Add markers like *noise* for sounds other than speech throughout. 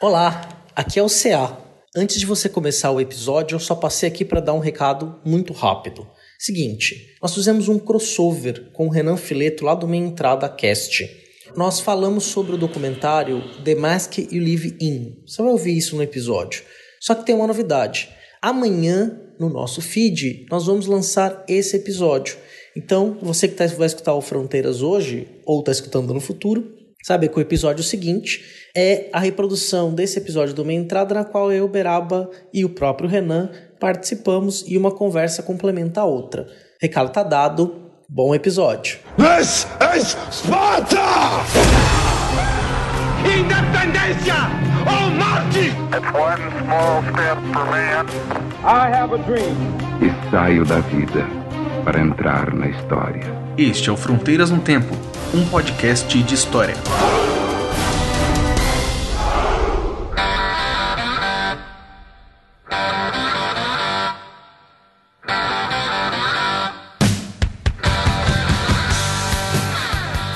Olá, aqui é o CA. Antes de você começar o episódio, eu só passei aqui para dar um recado muito rápido. Seguinte, nós fizemos um crossover com o Renan Fileto lá do Minha Entrada Cast. Nós falamos sobre o documentário The Mask You Live In. Você vai ouvir isso no episódio. Só que tem uma novidade. Amanhã, no nosso feed, nós vamos lançar esse episódio. Então, você que tá, vai escutar o Fronteiras hoje, ou está escutando no futuro, sabe que o episódio seguinte é a reprodução desse episódio do Meia Entrada, na qual eu, Beraba e o próprio Renan participamos e uma conversa complementa a outra. Recado tá dado, bom episódio. This is Sparta! Independencia o Marte! It's one small step for man. I have a dream. e saio da vida para entrar na história. Este é o Fronteiras no Tempo, um podcast de história.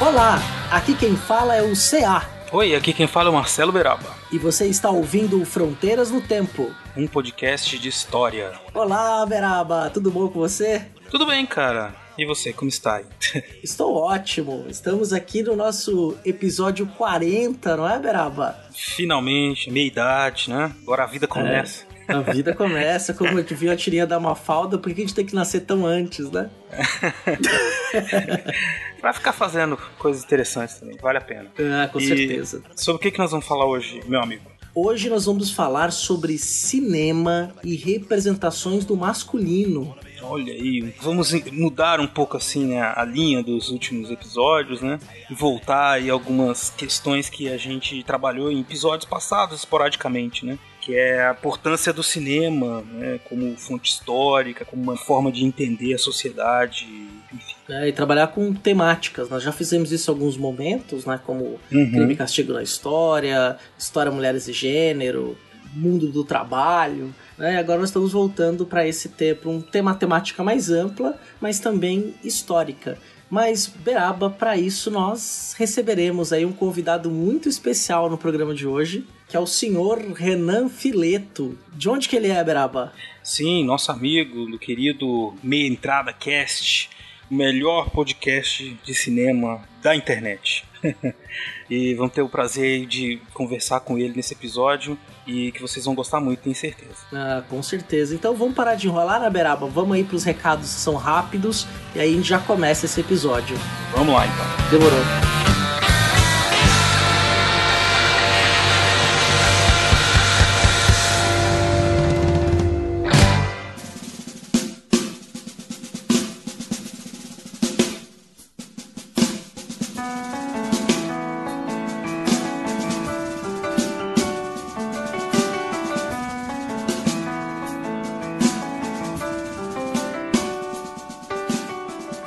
Olá, aqui quem fala é o CA Oi, aqui quem fala é o Marcelo Beraba, e você está ouvindo Fronteiras no Tempo. um podcast de história. Olá, Beraba, tudo bom com você? Tudo bem, cara? E você, como está aí? *laughs* Estou ótimo. Estamos aqui no nosso episódio 40, não é, Beraba? Finalmente, meia idade, né? Agora a vida começa. A vida *laughs* começa, como eu viu a tirinha da Mafalda, por que a gente tem que nascer tão antes, né? *laughs* Vai ficar fazendo coisas interessantes também, vale a pena. Ah, com E certeza. Sobre o que, que nós vamos falar hoje, meu amigo? Hoje nós vamos falar sobre cinema e representações do masculino. Olha aí, vamos mudar um pouco assim né, a linha dos últimos episódios, né? E voltar aí algumas questões que a gente trabalhou em episódios passados esporadicamente, né? Que é a importância do cinema, né? Como fonte histórica, como uma forma de entender a sociedade, enfim. né, e trabalhar com temáticas. Nós já fizemos isso em alguns momentos, né? Como Uhum. Crime e Castigo na História, História Mulheres e Gênero, Mundo do Trabalho. Né? Agora nós estamos voltando para esse ter para um tema temática mais ampla, mas também histórica. Mas Beraba, para isso nós receberemos aí um convidado muito especial no programa de hoje, que é o senhor Renan Fileto. De onde que ele é, Beraba? Sim, nosso amigo do querido Meia Entrada Cast, o melhor podcast de cinema da internet. *laughs* e vão ter o prazer de conversar com ele nesse episódio e que vocês vão gostar muito, tenho certeza. Ah, com certeza. Então vamos parar de enrolar, né, Beraba? Vamos aí pros recados que são rápidos e aí a gente já começa esse episódio. Vamos lá então. Demorou.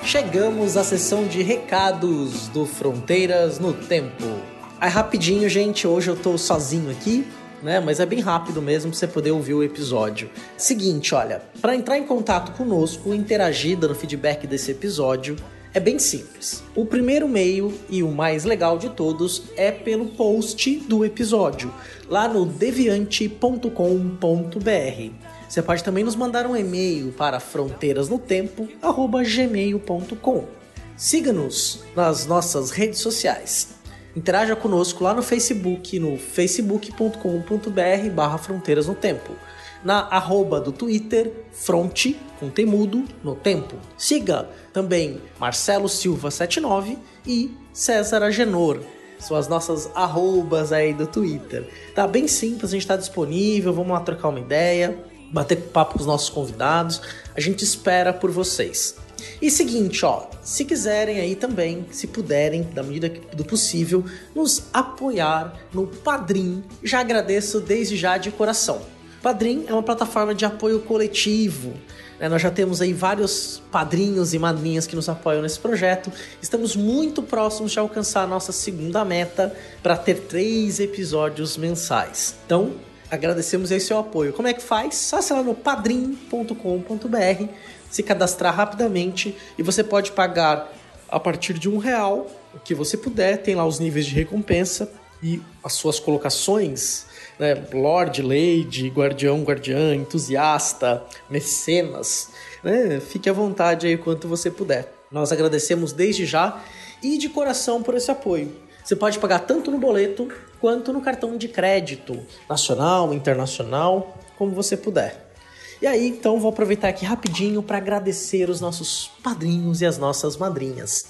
Chegamos à sessão de recados do Fronteiras no Tempo. Aí rapidinho, gente, hoje eu tô sozinho aqui, né? Mas é bem rápido mesmo pra você poder ouvir o episódio. Seguinte, olha, para entrar em contato conosco, interagir dando feedback desse episódio, é bem simples. O primeiro meio e o mais legal de todos é pelo post do episódio, lá no deviante.com.br. Você pode também nos mandar um e-mail para fronteirasnotempo@gmail.com. Siga-nos nas nossas redes sociais. Interaja conosco lá no Facebook, no facebook.com.br barra Fronteiras no Tempo. Na arroba do Twitter, fronte, com temudo, no tempo. Siga também Marcelo Silva79 e César Agenor. São as nossas arrobas aí do Twitter. Tá bem simples, a gente tá disponível, vamos lá trocar uma ideia, bater papo com os nossos convidados. A gente espera por vocês. E seguinte, ó, se quiserem aí também, se puderem, da medida do possível, nos apoiar no Padrim, já agradeço desde já de coração. Padrim é uma plataforma de apoio coletivo. né? Nós já temos aí vários padrinhos e madrinhas que nos apoiam nesse projeto. Estamos muito próximos de alcançar a nossa segunda meta para ter três episódios mensais. Então, agradecemos aí seu apoio. Como é que faz? Só sei lá no padrim.com.br, se cadastrar rapidamente e você pode pagar a partir de um real, o que você puder. Tem lá os níveis de recompensa e as suas colocações né? Lord, Lady, Guardião, Guardiã, Entusiasta, Mecenas, né? Fique à vontade aí quanto você puder. Nós agradecemos desde já e de coração por esse apoio. Você pode pagar tanto no boleto quanto no cartão de crédito, nacional, internacional, como você puder. E aí, então, vou aproveitar aqui rapidinho para agradecer os nossos padrinhos e as nossas madrinhas.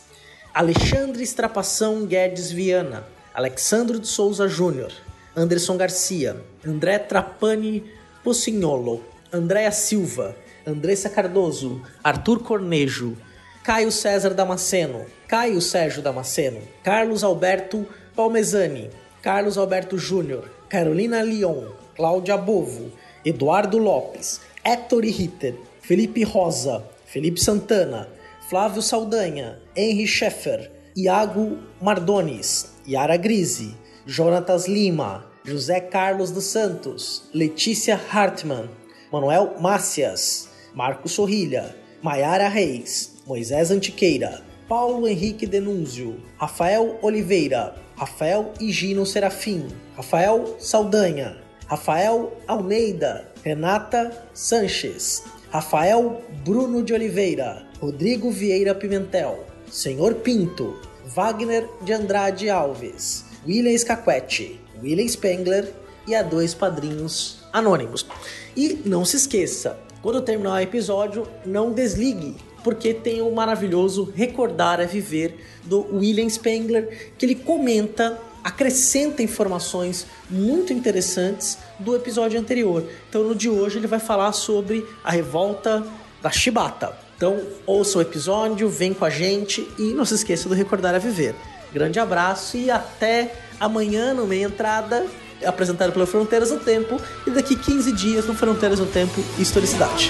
Alexandre Estrapação Guedes Viana, Alexandro de Souza Júnior, Anderson Garcia, André Trapani Pocignolo, Andréa Silva, Andressa Cardoso, Arthur Cornejo, Caio César Damasceno, Caio Sérgio Damasceno, Carlos Alberto Palmezani, Carlos Alberto Júnior, Carolina Leon, Cláudia Bovo, Eduardo Lopes, Héctor Ritter, Felipe Rosa, Felipe Santana, Flávio Saldanha, Henry Scheffer, Iago Mardones, Yara Grise, Jonatas Lima, José Carlos dos Santos, Letícia Hartmann, Manuel Mácias, Marco Sorrilha, Maiara Reis, Moisés Antiqueira, Paulo Henrique Denúnzio, Rafael Oliveira, Rafael Higino Serafim, Rafael Saldanha, Rafael Almeida, Renata Sanches, Rafael Bruno de Oliveira, Rodrigo Vieira Pimentel, Senhor Pinto, Wagner de Andrade Alves, William Scaquetti, William Spengler e a dois padrinhos anônimos. E não se esqueça, quando terminar o episódio, não desligue, porque tem o maravilhoso Recordar é Viver do William Spengler, que ele comenta, acrescenta informações muito interessantes do episódio anterior. Então, no de hoje, ele vai falar sobre a revolta da Chibata. Então, ouça o episódio, vem com a gente e não se esqueça do Recordar é Viver. Grande abraço e até amanhã no Meia Entrada apresentado pelo Fronteiras do Tempo, e daqui 15 dias no Fronteiras do Tempo Historicidade.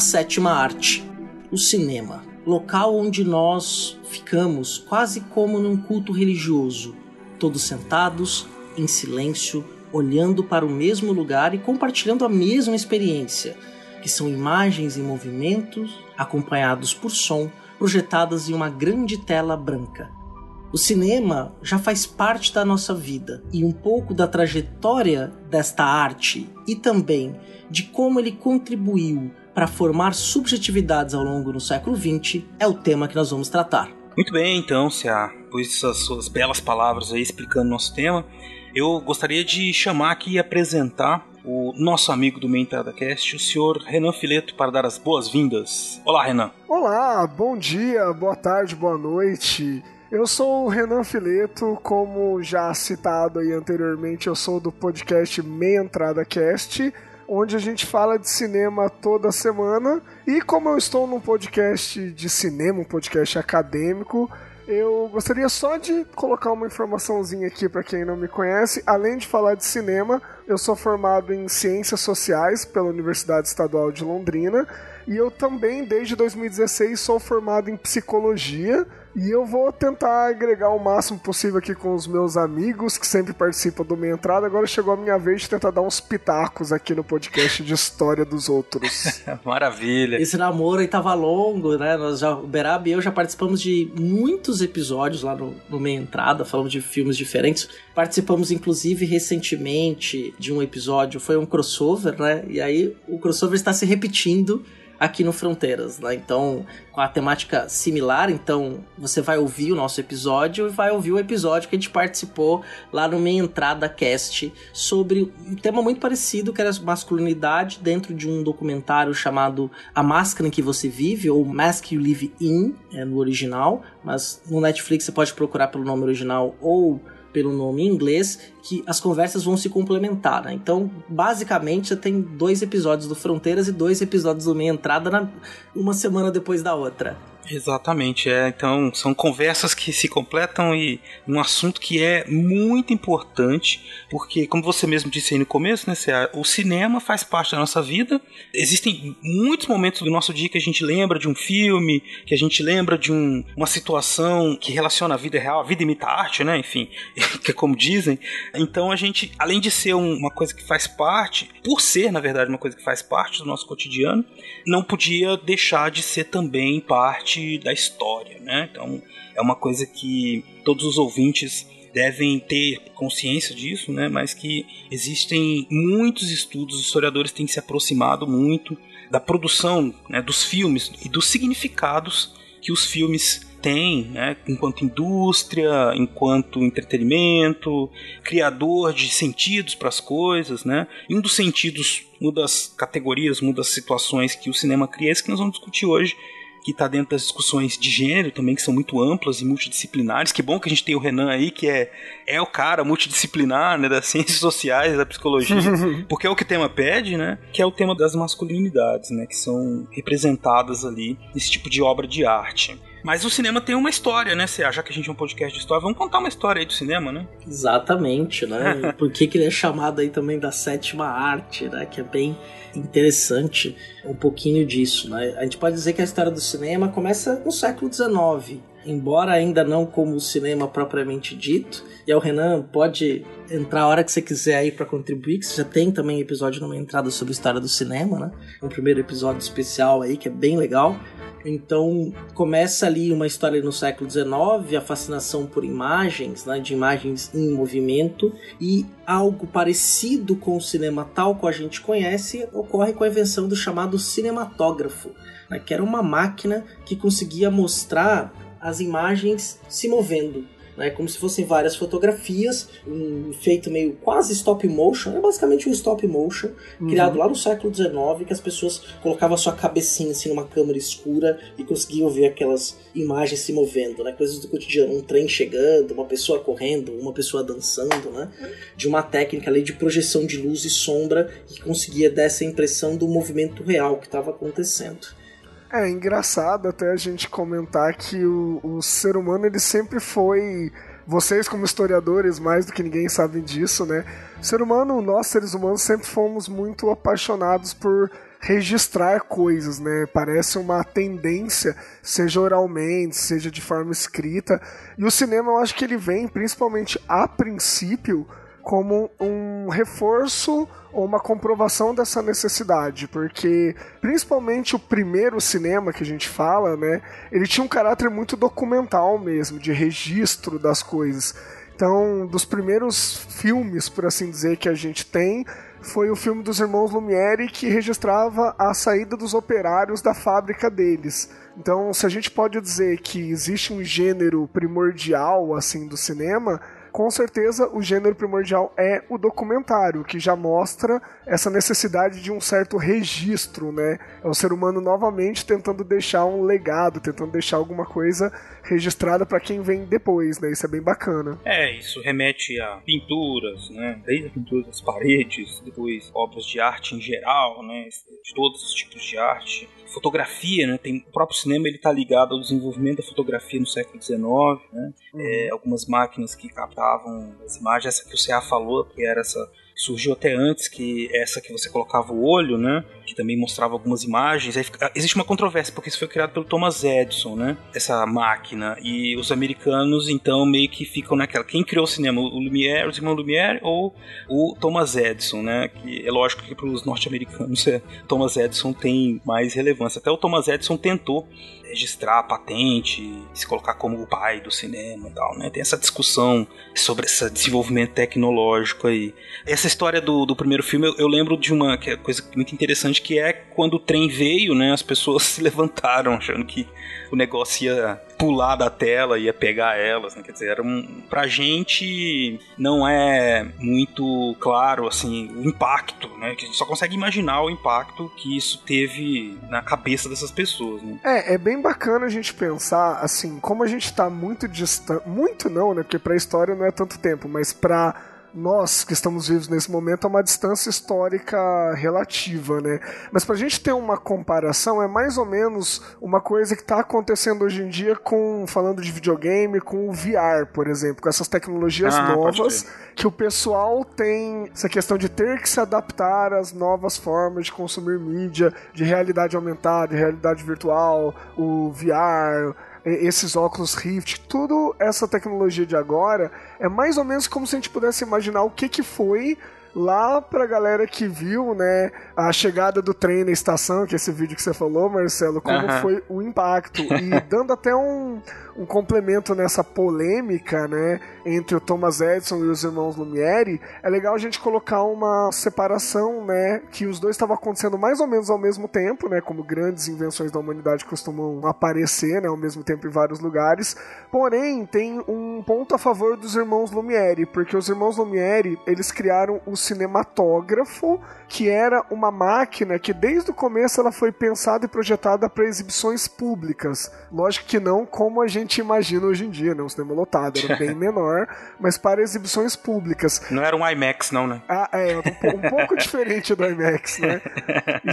A sétima arte, o cinema, local onde nós ficamos quase como num culto religioso, todos sentados, em silêncio, olhando para o mesmo lugar e compartilhando a mesma experiência, que são imagens e movimentos acompanhados por som projetadas em uma grande tela branca. O cinema já faz parte da nossa vida e um pouco da trajetória desta arte e também de como ele contribuiu para formar subjetividades ao longo do século XX é o tema que nós vamos tratar. Muito bem, então, Cia, depois dessas suas belas palavras aí explicando nosso tema, eu gostaria de chamar aqui e apresentar o nosso amigo do Meia Entrada Cast, o senhor Renan Fileto, para dar as boas-vindas. Olá, Renan. Olá, bom dia, boa tarde, boa noite. Eu sou o Renan Fileto, como já citado aí anteriormente, eu sou do podcast Meia Entrada Cast onde a gente fala de cinema toda semana. E como eu estou num podcast de cinema, um podcast acadêmico, eu gostaria só de colocar uma informaçãozinha aqui para quem não me conhece. Além de falar de cinema, eu sou formado em Ciências Sociais pela Universidade Estadual de Londrina e eu também, desde 2016, sou formado em Psicologia e eu vou tentar agregar o máximo possível aqui com os meus amigos que sempre participam do Minha Entrada. Agora chegou a minha vez de tentar dar uns pitacos aqui no podcast de história dos outros. *laughs* Maravilha. Esse namoro aí tava longo, né? Nós já, o Berab e eu já participamos de muitos episódios lá no, no Meia Entrada, falando de filmes diferentes. Participamos, inclusive, recentemente de um episódio, foi um crossover, né? E aí o crossover está se repetindo aqui no Fronteiras, né? Então, com a temática similar, então você vai ouvir o nosso episódio e vai ouvir o episódio que a gente participou lá no Meia Entrada Cast sobre um tema muito parecido, que era masculinidade dentro de um documentário chamado A Máscara em que você vive, ou Mask You Live In, é, no original, mas no Netflix você pode procurar pelo nome original ou pelo nome em inglês, que as conversas vão se complementar. Né? Então, basicamente, você tem dois episódios do Fronteiras e dois episódios do Meia Entrada na, uma semana depois da outra. Exatamente, é. Então, são conversas que se completam e um assunto que é muito importante, porque, como você mesmo disse aí no começo, né, o cinema faz parte da nossa vida. Existem muitos momentos do nosso dia que a gente lembra de um filme, que a gente lembra de um, uma situação que relaciona a vida real, a vida imita a arte, né? Enfim, *laughs* que é como dizem. Então, a gente, além de ser um, uma coisa que faz parte, por ser, na verdade, uma coisa que faz parte do nosso cotidiano, não podia deixar de ser também parte da história, né? Então é uma coisa que todos os ouvintes devem ter consciência disso, né? Mas que existem muitos estudos, os historiadores têm se aproximado muito da produção né, dos filmes e dos significados que os filmes têm, né, enquanto indústria, enquanto entretenimento, criador de sentidos para as coisas, né? E um dos sentidos, uma das categorias, uma das situações que o cinema cria, é esse que nós vamos discutir hoje, que está dentro das discussões de gênero também, que são muito amplas e multidisciplinares. Que bom que a gente tem o Renan aí, que é, é o cara multidisciplinar, né, das *laughs* ciências sociais, da psicologia, *laughs* porque é o que o tema pede, né, que é o tema das masculinidades, né, que são representadas ali nesse tipo de obra de arte. Mas o cinema tem uma história, né? Já que a gente é um podcast de história, vamos contar uma história aí do cinema, né? Exatamente, né? *laughs* Por que, que ele é chamado aí também da sétima arte, né? Que é bem interessante um pouquinho disso, né? A gente pode dizer que a história do cinema começa no século XIX, embora ainda não como o cinema propriamente dito. E o Renan pode entrar a hora que você quiser aí para contribuir, que você já tem também episódio numa entrada sobre a história do cinema, né? Um primeiro episódio especial aí que é bem legal. Então começa ali uma história no século XIX, a fascinação por imagens, né, de imagens em movimento, e algo parecido com o cinema tal qual a gente conhece ocorre com a invenção do chamado cinematógrafo, né, que era uma máquina que conseguia mostrar as imagens se movendo né? Como se fossem várias fotografias, um feito meio quase stop motion, é basicamente um stop motion, uhum. criado lá no século XIX, que as pessoas colocavam a sua cabecinha assim numa câmera escura e conseguiam ver aquelas imagens se movendo, né? Coisas do cotidiano, um trem chegando, uma pessoa correndo, uma pessoa dançando, né? De uma técnica ali de projeção de luz e sombra que conseguia dar essa impressão do movimento real que estava acontecendo. É engraçado até a gente comentar que o, o ser humano ele sempre foi vocês como historiadores mais do que ninguém sabem disso, né? O ser humano, nós seres humanos sempre fomos muito apaixonados por registrar coisas, né? Parece uma tendência, seja oralmente, seja de forma escrita. E o cinema, eu acho que ele vem, principalmente a princípio, como um reforço ou uma comprovação dessa necessidade, porque principalmente o primeiro cinema que a gente fala, né, ele tinha um caráter muito documental mesmo, de registro das coisas. Então, dos primeiros filmes, por assim dizer, que a gente tem, foi o filme dos irmãos Lumière que registrava a saída dos operários da fábrica deles. Então, se a gente pode dizer que existe um gênero primordial assim do cinema, com certeza o gênero primordial é o documentário, que já mostra essa necessidade de um certo registro, né? É o ser humano novamente tentando deixar um legado, tentando deixar alguma coisa registrada para quem vem depois, né? Isso é bem bacana. É, isso remete a pinturas, né? Desde a pintura das paredes, depois obras de arte em geral, né? De todos os tipos de arte fotografia, né? Tem o próprio cinema ele está ligado ao desenvolvimento da fotografia no século XIX, né? Uhum. É, algumas máquinas que captavam as imagens, essa que o CA falou, que era essa surgiu até antes que essa que você colocava o olho, né? Que também mostrava algumas imagens. Aí, existe uma controvérsia porque isso foi criado pelo Thomas Edison, né? Essa máquina e os americanos então meio que ficam naquela. Quem criou o cinema? O Lumière, os irmãos Lumière ou o Thomas Edison, né? Que é lógico que para os norte-americanos *laughs* é, Thomas Edison tem mais relevância. Até o Thomas Edison tentou registrar a patente, se colocar como o pai do cinema e tal, né? Tem essa discussão sobre esse desenvolvimento tecnológico aí. Essa história do, do primeiro filme, eu, eu lembro de uma é coisa muito interessante, que é quando o trem veio, né? As pessoas *laughs* se levantaram achando que o negócio ia pular da tela, ia pegar elas, né? Quer dizer, era um, pra gente não é muito claro, assim, o impacto, né? Que a gente só consegue imaginar o impacto que isso teve na cabeça dessas pessoas, né? É, é bem bacana a gente pensar, assim, como a gente tá muito distante, muito não, né? Porque pra história não é tanto tempo, mas pra nós que estamos vivos nesse momento é uma distância histórica relativa, né? Mas pra gente ter uma comparação, é mais ou menos uma coisa que está acontecendo hoje em dia com, falando de videogame, com o VR, por exemplo, com essas tecnologias Ah, novas que o pessoal tem essa questão de ter que se adaptar às novas formas de consumir mídia, de realidade aumentada, de realidade virtual, o VR, esses óculos Rift, tudo essa tecnologia de agora é mais ou menos como se a gente pudesse imaginar o que que foi lá pra galera que viu, né, a chegada do trem na estação, que é esse vídeo que você falou, Marcelo, como foi o impacto. E *laughs* dando até um, um complemento nessa polêmica, né, entre o Thomas Edison e os irmãos Lumière, é legal a gente colocar uma separação, né, que os dois estavam acontecendo mais ou menos ao mesmo tempo, né, como grandes invenções da humanidade costumam aparecer, né, ao mesmo tempo em vários lugares. Porém, tem um ponto a favor dos irmãos Lumière, porque os irmãos Lumière, eles criaram o cinematógrafo, que era uma máquina que desde o começo ela foi pensada e projetada para exibições públicas. Lógico que não como a gente imagina hoje em dia, né, um cinema lotado, era bem *laughs* menor, mas para exibições públicas. Não era um IMAX, não, né? Ah, é, um, um pouco *laughs* diferente do IMAX, né?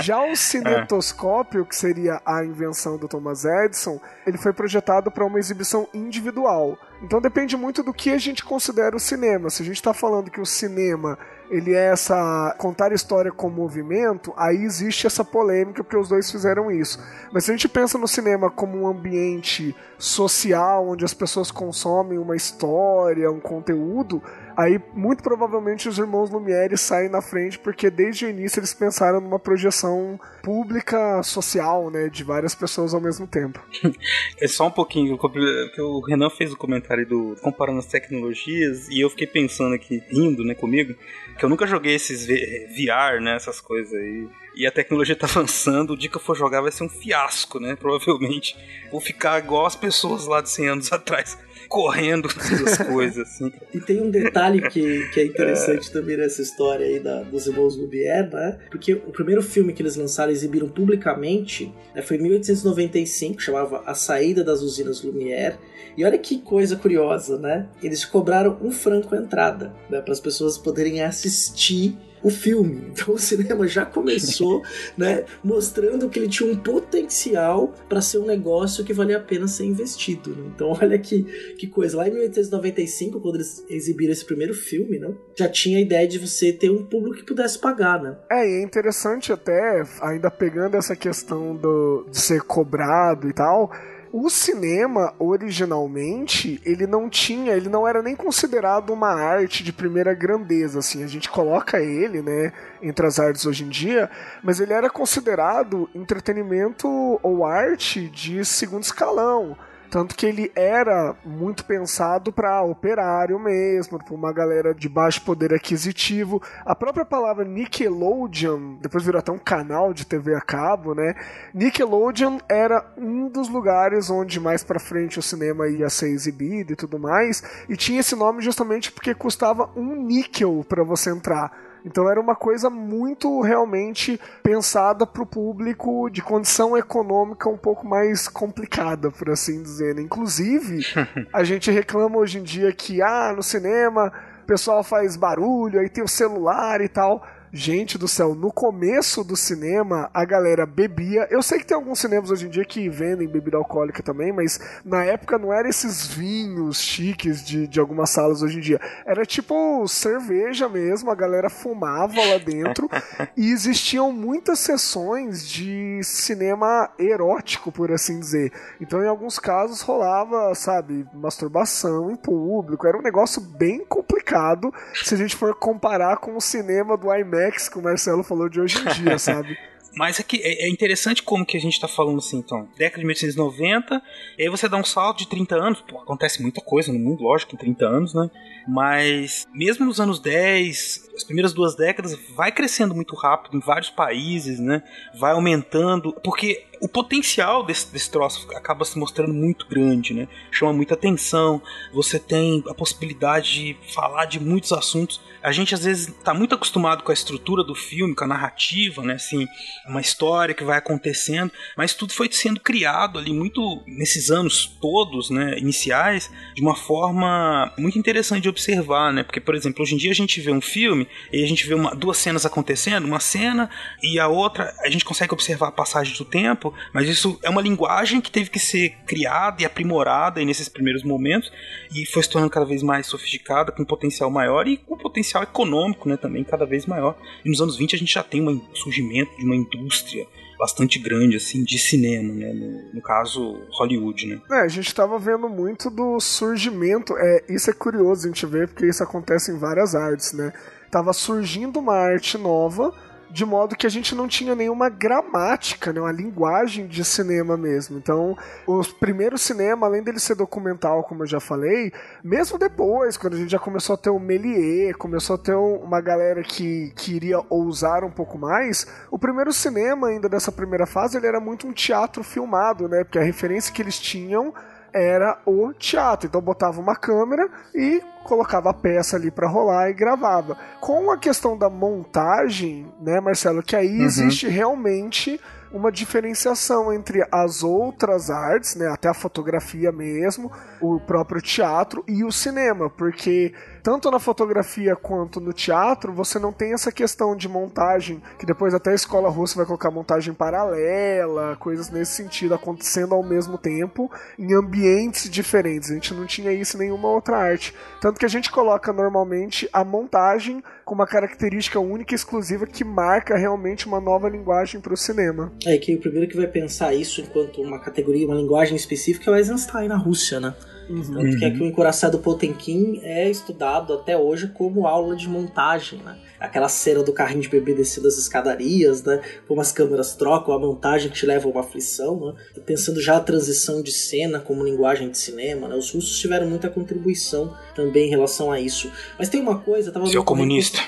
Já o cinetoscópio, que seria a invenção do Thomas Edison, ele foi projetado para uma exibição individual. Então depende muito do que a gente considera o cinema. Se a gente está falando que o cinema ele é essa contar história com movimento, aí existe essa polêmica porque os dois fizeram isso. Mas se a gente pensa no cinema como um ambiente social onde as pessoas consomem uma história, um conteúdo, aí muito provavelmente os irmãos Lumière saem na frente porque desde o início eles pensaram numa projeção pública, social, né, de várias pessoas ao mesmo tempo. *laughs* É só um pouquinho, que o Renan fez o comentário do comparando as tecnologias e eu fiquei pensando aqui, rindo, né, comigo, que eu nunca joguei esses VR, né, essas coisas aí. E a tecnologia tá *laughs* avançando, o dia que eu for jogar vai ser um fiasco, né, *laughs* provavelmente. Vou ficar igual as pessoas lá de 100 anos atrás, correndo das *laughs* coisas, assim. E tem um detalhe que, que é interessante também nessa história aí da, dos irmãos Lumière, né? Porque o primeiro filme que eles lançaram e exibiram publicamente né, foi em 1895, chamava A Saída das Usinas Lumière. E olha que coisa curiosa, né? Eles cobraram um franco a entrada, né? Para as pessoas poderem assistir o filme. *laughs* Então o cinema já começou, *laughs* né, mostrando que ele tinha um potencial para ser um negócio que valia a pena ser investido. né? Então *laughs* olha que, que coisa. Lá em 1895, quando eles exibiram esse primeiro filme, né, já tinha a ideia de você ter um público que pudesse pagar, né? É, e é interessante até, ainda pegando essa questão do, de ser cobrado e tal, o cinema, originalmente, ele não tinha, ele não era nem considerado uma arte de primeira grandeza, assim, a gente coloca ele, né, entre as artes hoje em dia, mas ele era considerado entretenimento ou arte de segundo escalão. Tanto que ele era muito pensado para operário mesmo, para uma galera de baixo poder aquisitivo. A própria palavra Nickelodeon, depois virou até um canal de TV a cabo, né? Nickelodeon era um dos lugares onde mais para frente o cinema ia ser exibido e tudo mais, e tinha esse nome justamente porque custava um níquel para você entrar. Então era uma coisa muito realmente pensada para o público de condição econômica um pouco mais complicada, por assim dizer. né? Inclusive, *laughs* a gente reclama hoje em dia que ah, no cinema o pessoal faz barulho, aí tem o celular e tal. Gente do céu, no começo do cinema a galera bebia. Eu sei que tem alguns cinemas hoje em dia que vendem bebida alcoólica também, mas na época não era esses vinhos chiques de, de algumas salas hoje em dia. Era tipo cerveja mesmo, a galera fumava lá dentro e existiam muitas sessões de cinema erótico, por assim dizer. Então em alguns casos rolava, sabe, masturbação em público. Era um negócio bem complicado se a gente for comparar com o cinema do IMAX que o Marcelo falou de hoje em dia, *laughs* sabe? Mas é, que é é interessante como que a gente tá falando assim, então, década de 1890, e aí você dá um salto de 30 anos, pô, acontece muita coisa no mundo, lógico, em 30 anos, né? Mas mesmo nos anos 10, as primeiras duas décadas, vai crescendo muito rápido em vários países, né? Vai aumentando, porque o potencial desse, desse troço acaba se mostrando muito grande, né? Chama muita atenção, você tem a possibilidade de falar de muitos assuntos. A gente às vezes tá muito acostumado com a estrutura do filme, com a narrativa, né? Assim, uma história que vai acontecendo, mas tudo foi sendo criado ali muito nesses anos todos, né, iniciais, de uma forma muito interessante de observar, né? Porque, por exemplo, hoje em dia a gente vê um filme e a gente vê uma, duas cenas acontecendo, uma cena e a outra, a gente consegue observar a passagem do tempo, mas isso é uma linguagem que teve que ser criada e aprimorada nesses primeiros momentos e foi se tornando cada vez mais sofisticada, com potencial maior e com potencial econômico, né, também cada vez maior. E nos anos 20 a gente já tem um surgimento de uma indústria bastante grande, assim, de cinema, né? No, no caso, Hollywood, né? É, a gente tava vendo muito do surgimento. É, isso é curioso a gente ver, porque isso acontece em várias artes, né? Tava surgindo uma arte nova de modo que a gente não tinha nenhuma gramática, né, uma linguagem de cinema mesmo. Então, o primeiro cinema, além dele ser documental, como eu já falei, mesmo depois, quando a gente já começou a ter o Méliès, começou a ter uma galera que queria ousar um pouco mais, o primeiro cinema ainda dessa primeira fase, ele era muito um teatro filmado, né, porque a referência que eles tinham era o teatro. Então botava uma câmera e colocava a peça ali para rolar e gravava. Com a questão da montagem, né, Marcelo, que aí uhum. existe realmente uma diferenciação entre as outras artes, né, até a fotografia mesmo, o próprio teatro e o cinema, porque tanto na fotografia quanto no teatro, você não tem essa questão de montagem, que depois até a escola russa vai colocar montagem paralela, coisas nesse sentido acontecendo ao mesmo tempo, em ambientes diferentes. A gente não tinha isso em nenhuma outra arte. Tanto que a gente coloca normalmente a montagem com uma característica única e exclusiva que marca realmente uma nova linguagem para o cinema. É que o primeiro que vai pensar isso enquanto uma categoria, uma linguagem específica é o Eisenstein na Rússia, né? Uhum. Tanto que é que o encoraçado Potemkin é estudado até hoje como aula de montagem, né? Aquela cena do carrinho de bebê descendo as escadarias, né? Como as câmeras trocam, a montagem que te leva a uma aflição, né? Pensando já a transição de cena como linguagem de cinema, né? Os russos tiveram muita contribuição também em relação a isso. Mas tem uma coisa... Tava Seu comunista.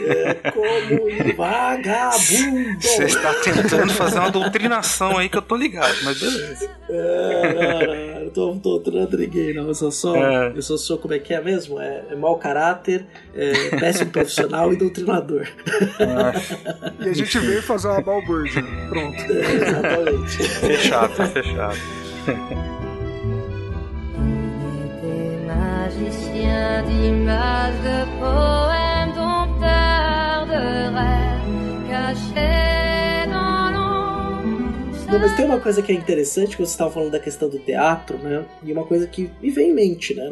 É como vagabundo. Você está tentando fazer uma doutrinação aí que eu tô ligado, mas beleza. É, não, não, eu tô, doutrinando ninguém, não. Eu sou só. É. Eu sou só, como é que é mesmo? É, é mau caráter, é péssimo profissional e doutrinador. É. E a gente veio fazer uma balbúrdia. Pronto. É, exatamente. Fechado, fechado. Magicien d'images, de poèmes, de rêves cachés dans l'ombre. Mas tem uma coisa que é interessante, que você estava falando da questão do teatro, né? E uma coisa que me vem em mente, né?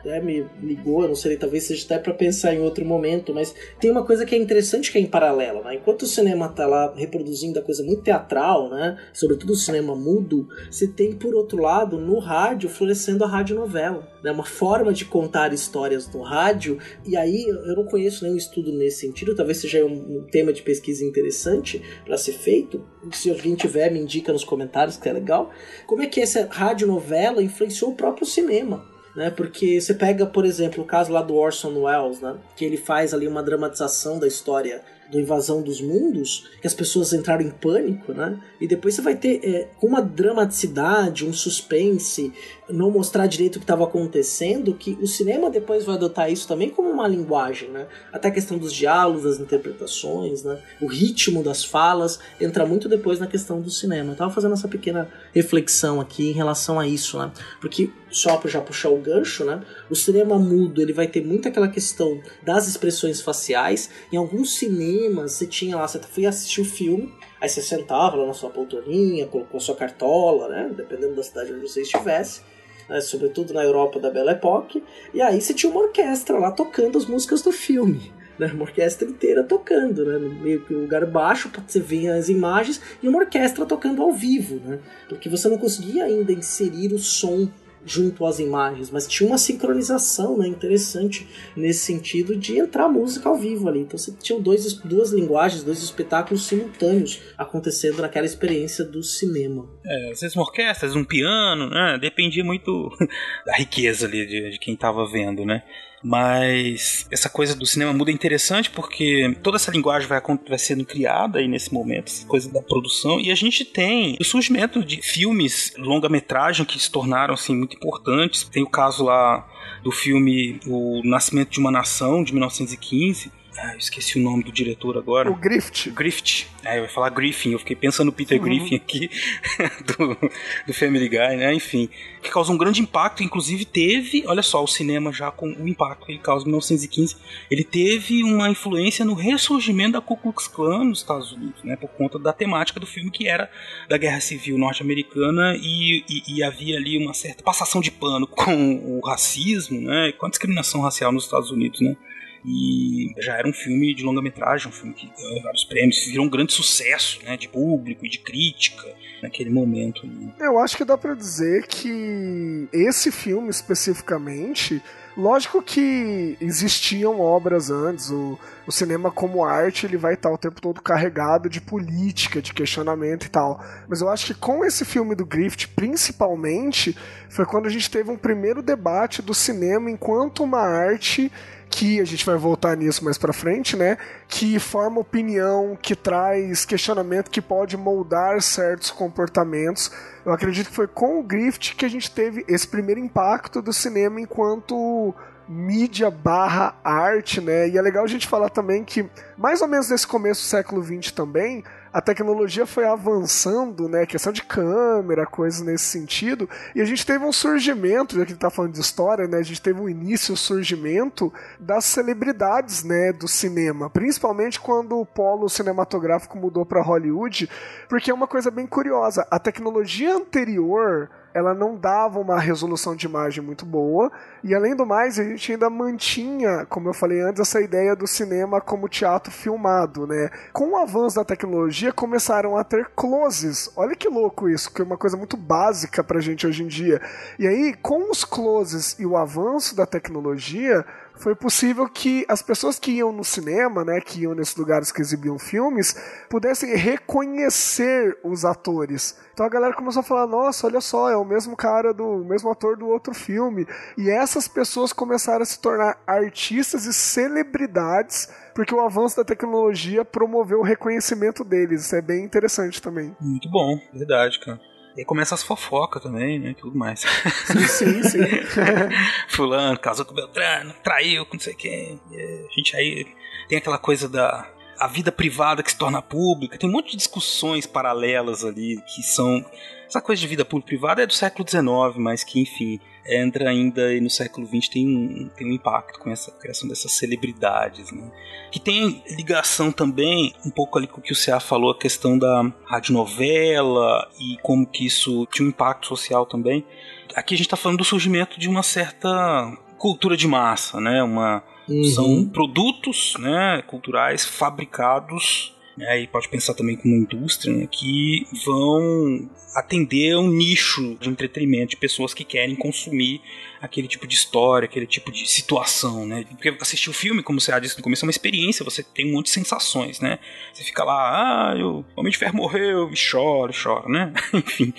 Até me ligou, não sei, talvez seja até para pensar em outro momento, mas tem uma coisa que é interessante que é em paralelo, né? Enquanto o cinema tá lá reproduzindo a coisa muito teatral, né? Sobretudo o cinema mudo, você tem por outro lado no rádio florescendo a radionovela, né? Uma forma de contar histórias no rádio, e aí eu não conheço nenhum estudo nesse sentido, talvez seja um, um tema de pesquisa interessante para ser feito. Se alguém tiver, me indica nos comentários que é legal. Como é que essa radionovela influenciou o próprio cinema? Né? Porque você pega, por exemplo, o caso lá do Orson Welles, né? Que ele faz ali uma dramatização da história do Invasão dos Mundos, que as pessoas entraram em pânico, né? E depois você vai ter é, uma dramaticidade, um suspense, não mostrar direito o que estava acontecendo, que o cinema depois vai adotar isso também como uma linguagem, né? Até a questão dos diálogos, das interpretações, né? O ritmo das falas entra muito depois na questão do cinema. Eu tava fazendo essa pequena reflexão aqui em relação a isso, né? Porque só para já puxar o gancho, né? O cinema mudo, ele vai ter muito aquela questão das expressões faciais. Em alguns cinemas, você tinha lá, você foi assistir o filme, aí você sentava lá na sua poltroninha, colocou a sua cartola, né? Dependendo da cidade onde você estivesse. Né, sobretudo na Europa da Belle Époque, e aí você tinha uma orquestra lá tocando as músicas do filme. Né, uma orquestra inteira tocando, né, meio que um lugar baixo para você ver as imagens e uma orquestra tocando ao vivo, né, porque você não conseguia ainda inserir o som junto às imagens, mas tinha uma sincronização né, interessante nesse sentido de entrar música ao vivo ali. Então você tinha dois, duas linguagens, dois espetáculos simultâneos acontecendo naquela experiência do cinema. É, às vezes uma orquestra, às vezes um piano, né? Dependia muito *laughs* da riqueza ali de, de quem estava vendo, né? Mas essa coisa do cinema muda é interessante porque toda essa linguagem vai, vai sendo criada aí nesse momento, essa coisa da produção, e a gente tem o surgimento de filmes longa-metragem que se tornaram assim, muito importantes. Tem o caso lá do filme O Nascimento de uma Nação, de 1915, Ah, eu esqueci o nome do diretor agora. O Grift. Grift. É, eu ia falar Griffin, eu fiquei pensando no Peter uhum. Griffin aqui, *laughs* do, do Family Guy, né? Enfim, que causa um grande impacto, inclusive teve, olha só, o cinema já com o impacto que ele causa em 1915, ele teve uma influência no ressurgimento da Ku Klux Klan nos Estados Unidos, né? Por conta da temática do filme que era da Guerra Civil norte-americana e, e, e havia ali uma certa passação de pano com o racismo, né? Com a discriminação racial nos Estados Unidos, né? E já era um filme de longa-metragem, um filme que ganhou vários prêmios, virou um grande sucesso, né, de público e de crítica naquele momento. Eu acho que dá para dizer que esse filme especificamente Lógico que existiam obras antes, o, o cinema como arte ele vai estar o tempo todo carregado de política, de questionamento e tal. Mas eu acho que com esse filme do Griffith, principalmente, foi quando a gente teve um primeiro debate do cinema enquanto uma arte que a gente vai voltar nisso mais para frente, né? Que forma opinião, que traz questionamento, que pode moldar certos comportamentos. Eu acredito que foi com o Grift que a gente teve esse primeiro impacto do cinema enquanto mídia barra arte, né? E é legal a gente falar também que, mais ou menos nesse começo do século XX também, a tecnologia foi avançando, né? Questão de câmera, coisas nesse sentido. E a gente teve um surgimento, já que ele tá falando de história, né? A gente teve um início, um surgimento das celebridades, né? Do cinema. Principalmente quando o polo cinematográfico mudou para Hollywood. Porque é uma coisa bem curiosa. A tecnologia anterior ela não dava uma resolução de imagem muito boa, e além do mais, a gente ainda mantinha, como eu falei antes, essa ideia do cinema como teatro filmado, né? Com o avanço da tecnologia, começaram a ter closes. Olha que louco isso, que é uma coisa muito básica pra gente hoje em dia. E aí, com os closes e o avanço da tecnologia, foi possível que as pessoas que iam no cinema, né, que iam nesses lugares que exibiam filmes, pudessem reconhecer os atores. Então a galera começou a falar: nossa, olha só, é o mesmo cara do o mesmo ator do outro filme. E essas pessoas começaram a se tornar artistas e celebridades porque o avanço da tecnologia promoveu o reconhecimento deles. Isso é bem interessante também. Muito bom, verdade, cara. E aí começa as fofocas também, né? Tudo mais. Sim, sim, sim. *laughs* Fulano casou com o Beltrano, traiu com não sei quem. A gente aí tem aquela coisa da a vida privada que se torna pública. Tem um monte de discussões paralelas ali que são. Essa coisa de vida pública privada é do século XIX, mas que, enfim, entra ainda e no século XX tem um, tem um impacto com essa criação dessas celebridades, né? Que tem ligação também um pouco ali com o que o C.A. falou, a questão da radionovela e como que isso tinha um impacto social também. Aqui a gente está falando do surgimento de uma certa cultura de massa, né? Uma, uhum. São produtos né, culturais fabricados né, e pode pensar também como indústria, né, que vão atender um nicho de entretenimento de pessoas que querem consumir aquele tipo de história, aquele tipo de situação, né? Porque assistir o filme, como você já disse no começo, é uma experiência, você tem um monte de sensações, né? Você fica lá, ah, o Homem de Ferro morreu, e chora, chora, né? *laughs* Enfim,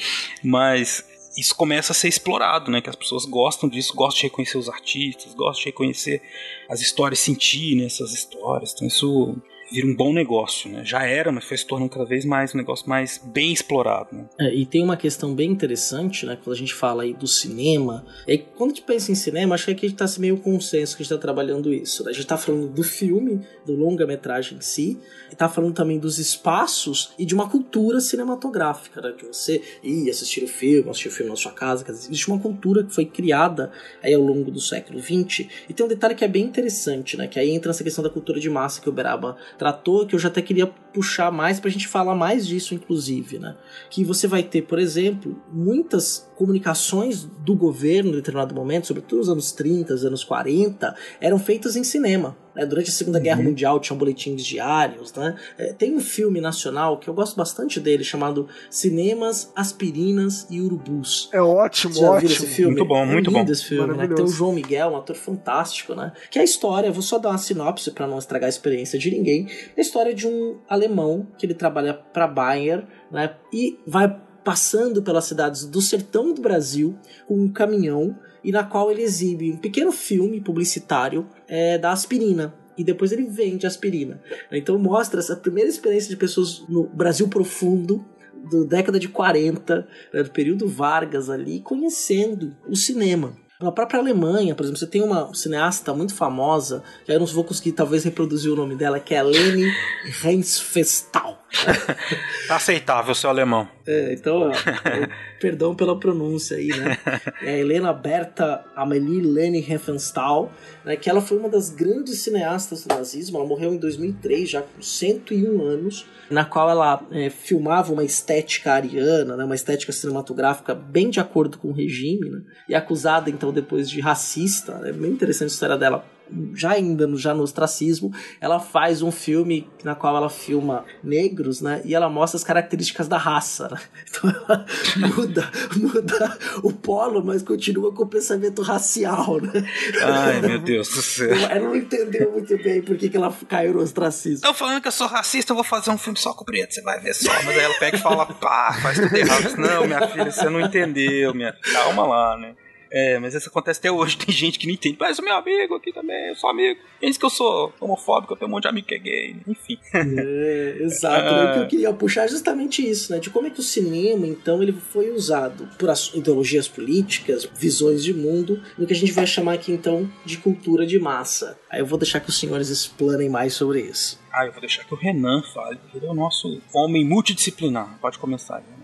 mas isso começa a ser explorado, né? Que as pessoas gostam disso, gostam de reconhecer os artistas, gostam de reconhecer as histórias, sentir nessas histórias. Então isso vira um bom negócio, né? Já era, mas foi se tornando cada vez mais um negócio mais bem explorado, né? É, e tem uma questão bem interessante, né? Quando a gente fala aí do cinema, é que quando a gente pensa em cinema, acho que aqui está meio consenso que a gente está trabalhando isso. Né? A gente está falando do filme, do longa-metragem em si, e tá falando também dos espaços e de uma cultura cinematográfica, né? De você ir assistir o filme, assistir o filme na sua casa, quer dizer, existe uma cultura que foi criada aí ao longo do século XX, e tem um detalhe que é bem interessante, né? Que aí entra essa questão da cultura de massa que o Beraba tratou, que eu já até queria puxar mais pra gente falar mais disso, inclusive, né? Que você vai ter, por exemplo, muitas comunicações do governo em determinado momento, sobretudo nos anos 30, anos 40, eram feitas em cinema. Né? Durante a Segunda uhum. Guerra Mundial tinham boletins diários. Né? É, tem um filme nacional que eu gosto bastante dele, chamado Cinemas, Aspirinas e Urubus. É ótimo, Você já ótimo. Esse filme? Muito bom, muito é bom. Esse filme, né? Tem o João Miguel, um ator fantástico, né? Que é a história, vou só dar uma sinopse para não estragar a experiência de ninguém. É a história de um alemão que ele trabalha para Bayer, né? E vai passando pelas cidades do sertão do Brasil com um caminhão e na qual ele exibe um pequeno filme publicitário é, da aspirina. E depois ele vende aspirina. Então mostra essa primeira experiência de pessoas no Brasil profundo, da década de 40, né, do período Vargas ali, conhecendo o cinema. Na própria Alemanha, por exemplo, você tem uma cineasta muito famosa, que eu não vou conseguir talvez reproduzir o nome dela, que é Leni Riefenstahl. *laughs* tá aceitável, seu alemão. É, então, ó, *laughs* perdão pela pronúncia aí, né? É a Helena Berta Amelie Leni Riefenstahl, né, que ela foi uma das grandes cineastas do nazismo. Ela morreu em 2003, já com 101 anos, na qual ela é, filmava uma estética ariana, né, uma estética cinematográfica bem de acordo com o regime, né, e acusada então depois de racista. É bem interessante a história dela já ainda no, já no ostracismo, ela faz um filme na qual ela filma negros, né? E ela mostra as características da raça. Né? *laughs* Então ela muda, muda o polo, mas continua com o pensamento racial, né? Ai, meu Deus do céu. Ela não entendeu muito bem por que, que ela caiu no ostracismo. Estão falando que eu sou racista, eu vou fazer um filme só com preto, você vai ver só. Mas aí ela pega e fala, pá, faz tudo errado. Não, minha filha, você não entendeu, minha. Calma lá, né? É, mas isso acontece até hoje. *laughs* Tem gente que não entende. Mas o meu amigo aqui também, eu sou amigo. Pensa que eu sou homofóbico, eu tenho um monte de amigo que é gay. Enfim. É, exato. *laughs* Ah. O que eu queria puxar é justamente isso, né? De como é que o cinema, então, ele foi usado por ideologias políticas, visões de mundo, no que a gente vai chamar aqui, então, de cultura de massa. Aí eu vou deixar que os senhores explanem mais sobre isso. Ah, eu vou deixar que o Renan fale. Ele é o nosso homem multidisciplinar. Pode começar, Renan.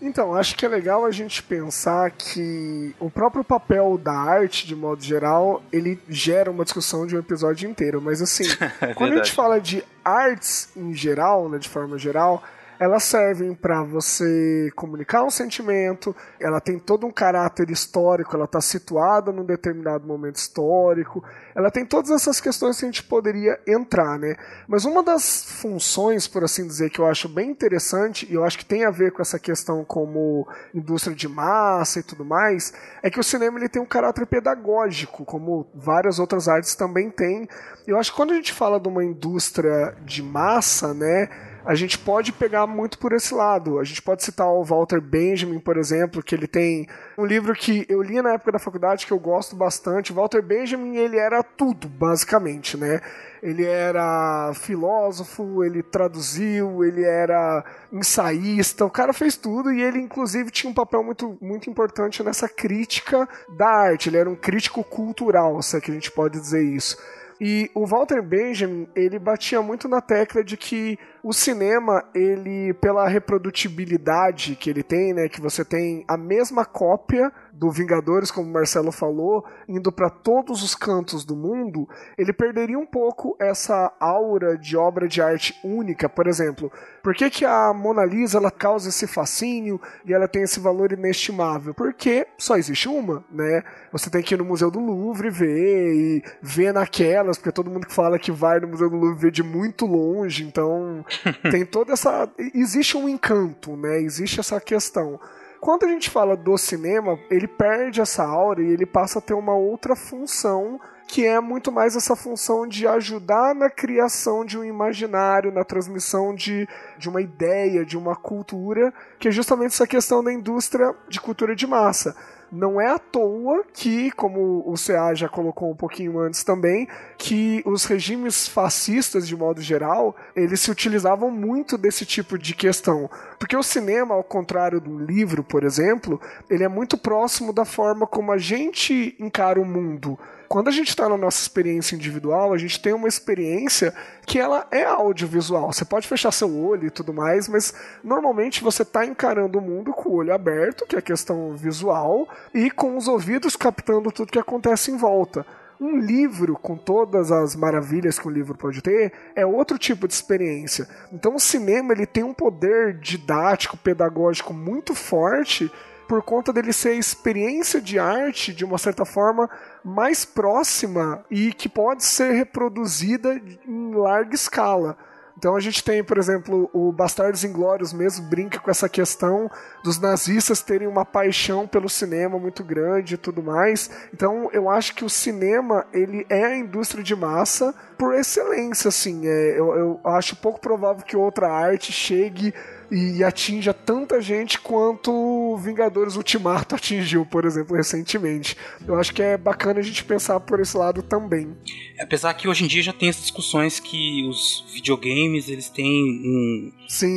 Então, acho que é legal a gente pensar que o próprio papel da arte, de modo geral, ele gera uma discussão de um episódio inteiro. Mas assim, *laughs* é quando a gente fala de artes em geral, né, de forma geral, elas servem para você comunicar um sentimento, ela tem todo um caráter histórico, ela está situada num determinado momento histórico, ela tem todas essas questões que a gente poderia entrar, né? Mas uma das funções, por assim dizer, que eu acho bem interessante, e eu acho que tem a ver com essa questão como indústria de massa e tudo mais, é que o cinema ele tem um caráter pedagógico, como várias outras artes também têm. Eu acho que quando a gente fala de uma indústria de massa, né? A gente pode pegar muito por esse lado. A gente pode citar o Walter Benjamin, por exemplo, que ele tem um livro que eu li na época da faculdade que eu gosto bastante. Walter Benjamin, ele era tudo, basicamente, né? Ele era filósofo, ele traduziu, ele era ensaísta, o cara fez tudo e ele inclusive tinha um papel muito, muito importante nessa crítica da arte. Ele era um crítico cultural, se é que a gente pode dizer isso. E o Walter Benjamin, ele batia muito na tecla de que o cinema, ele, pela reprodutibilidade que ele tem, né, que você tem a mesma cópia do Vingadores, como o Marcelo falou, indo para todos os cantos do mundo, ele perderia um pouco essa aura de obra de arte única. Por exemplo, por que, que a Mona Lisa ela causa esse fascínio e ela tem esse valor inestimável? Porque só existe uma, né? Você tem que ir no Museu do Louvre ver e ver naquelas, porque todo mundo que fala que vai no Museu do Louvre vê de muito longe, então *laughs* tem toda essa. Existe um encanto, né? Existe essa questão. Quando a gente fala do cinema, ele perde essa aura e ele passa a ter uma outra função que é muito mais essa função de ajudar na criação de um imaginário, na transmissão de, de uma ideia, de uma cultura, que é justamente essa questão da indústria de cultura de massa. Não é à toa que, como o CA já colocou um pouquinho antes também, que os regimes fascistas, de modo geral, eles se utilizavam muito desse tipo de questão. Porque o cinema, ao contrário do livro, por exemplo, ele é muito próximo da forma como a gente encara o mundo quando a gente está na nossa experiência individual, a gente tem uma experiência que ela é audiovisual. Você pode fechar seu olho e tudo mais, mas normalmente você está encarando o mundo com o olho aberto, que é a questão visual, e com os ouvidos captando tudo que acontece em volta. Um livro, com todas as maravilhas que um livro pode ter, é outro tipo de experiência. Então o cinema ele tem um poder didático, pedagógico muito forte por conta dele ser experiência de arte, de uma certa forma, mais próxima e que pode ser reproduzida em larga escala. Então a gente tem, por exemplo, o Bastardos Inglórios mesmo brinca com essa questão dos nazistas terem uma paixão pelo cinema muito grande e tudo mais. Então eu acho que o cinema ele é a indústria de massa por excelência, assim. É, eu, eu acho pouco provável que outra arte chegue e atinja tanta gente quanto Vingadores Ultimato *laughs* atingiu, por exemplo, recentemente. Eu acho que é bacana a gente pensar por esse lado também. Apesar que hoje em dia já tem as discussões que os videogames eles têm um,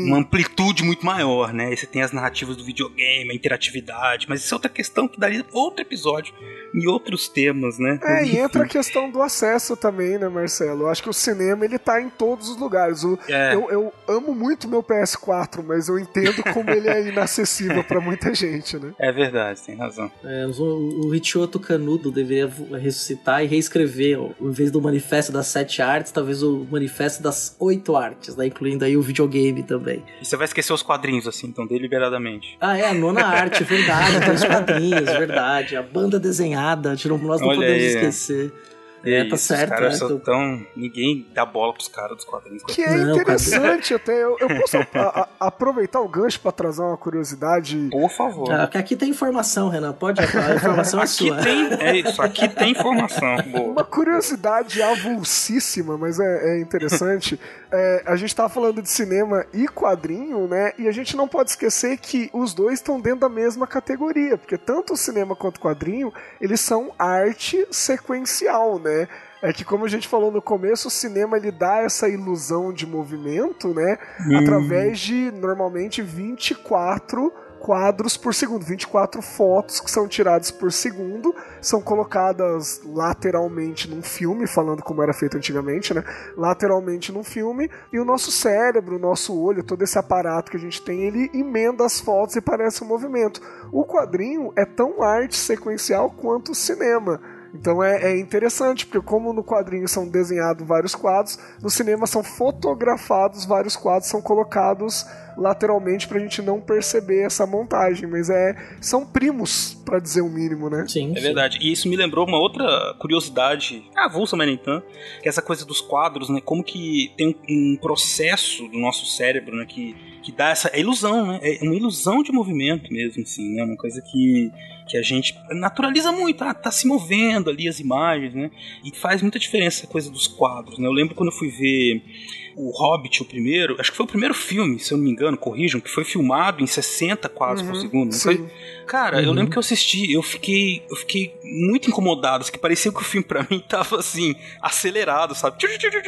uma amplitude muito maior, né? Você tem as narrativas do videogame, a interatividade, mas isso é outra questão que daria outro episódio em outros temas, né? É, e entra a questão do acesso também, né, Marcelo? Eu acho que o cinema ele tá em todos os lugares. O, é. eu, eu amo muito meu PS4, mas eu entendo como ele é *laughs* inacessível para muita gente, né? É verdade, tem razão. É, o, o Richioto Canudo deveria ressuscitar e reescrever, em vez do manifesto das sete artes, talvez o manifesto das oito artes, né? Incluindo aí o videogame também. E você vai esquecer os quadrinhos, assim, então, deliberadamente. Ah, é, a nona arte, *laughs* verdade, tem os quadrinhos, verdade. A banda desenhada, nós não Olha podemos aí, esquecer. É, tá certo. Os caras é, tão... Ninguém dá bola pros caras dos quadrinhos. Que é Não, interessante até. *laughs* Eu, eu posso a, a, aproveitar o gancho pra trazer uma curiosidade? Por favor. Ah, aqui tem informação, Renan. Pode a informação é aqui sua. Tem, é isso, aqui tem informação. *laughs* Boa. Uma curiosidade avulsíssima, mas é, é interessante. É, a gente tava falando de cinema e quadrinho, né? E a gente não pode esquecer que os dois estão dentro da mesma categoria, porque tanto o cinema quanto o quadrinho, eles são arte sequencial, né? É que, como a gente falou no começo, o cinema ele dá essa ilusão de movimento, né? Hum. Através de normalmente 24 quadros por segundo, 24 fotos que são tiradas por segundo, são colocadas lateralmente num filme, falando como era feito antigamente, né? Lateralmente num filme, e o nosso cérebro, o nosso olho, todo esse aparato que a gente tem, ele emenda as fotos e parece um movimento. O quadrinho é tão arte sequencial quanto o cinema. Então é, é, interessante, porque como no quadrinho são desenhados vários quadros, no cinema são fotografados vários quadros, são colocados lateralmente pra gente não perceber essa montagem, mas é são primos, para dizer o mínimo, né? Sim. É sim. verdade. E isso me lembrou uma outra curiosidade, avulsa, mas nem tanto, que é essa coisa dos quadros, né? Como que tem um, um processo do nosso cérebro, né, que que dá essa ilusão, né? É uma ilusão de movimento mesmo, assim, né? Uma coisa que que a gente naturaliza muito, ah, tá se movendo ali as imagens, né? E faz muita diferença essa coisa dos quadros, né? Eu lembro quando eu fui ver o Hobbit, o primeiro, acho que foi o primeiro filme, se eu não me engano, corrijam, que foi filmado em 60 quadros uhum, por segundo. Foi... Cara, uhum. eu lembro que eu assisti, eu fiquei, eu fiquei muito incomodado, assim, que parecia que o filme pra *laughs* mim tava assim, acelerado, sabe?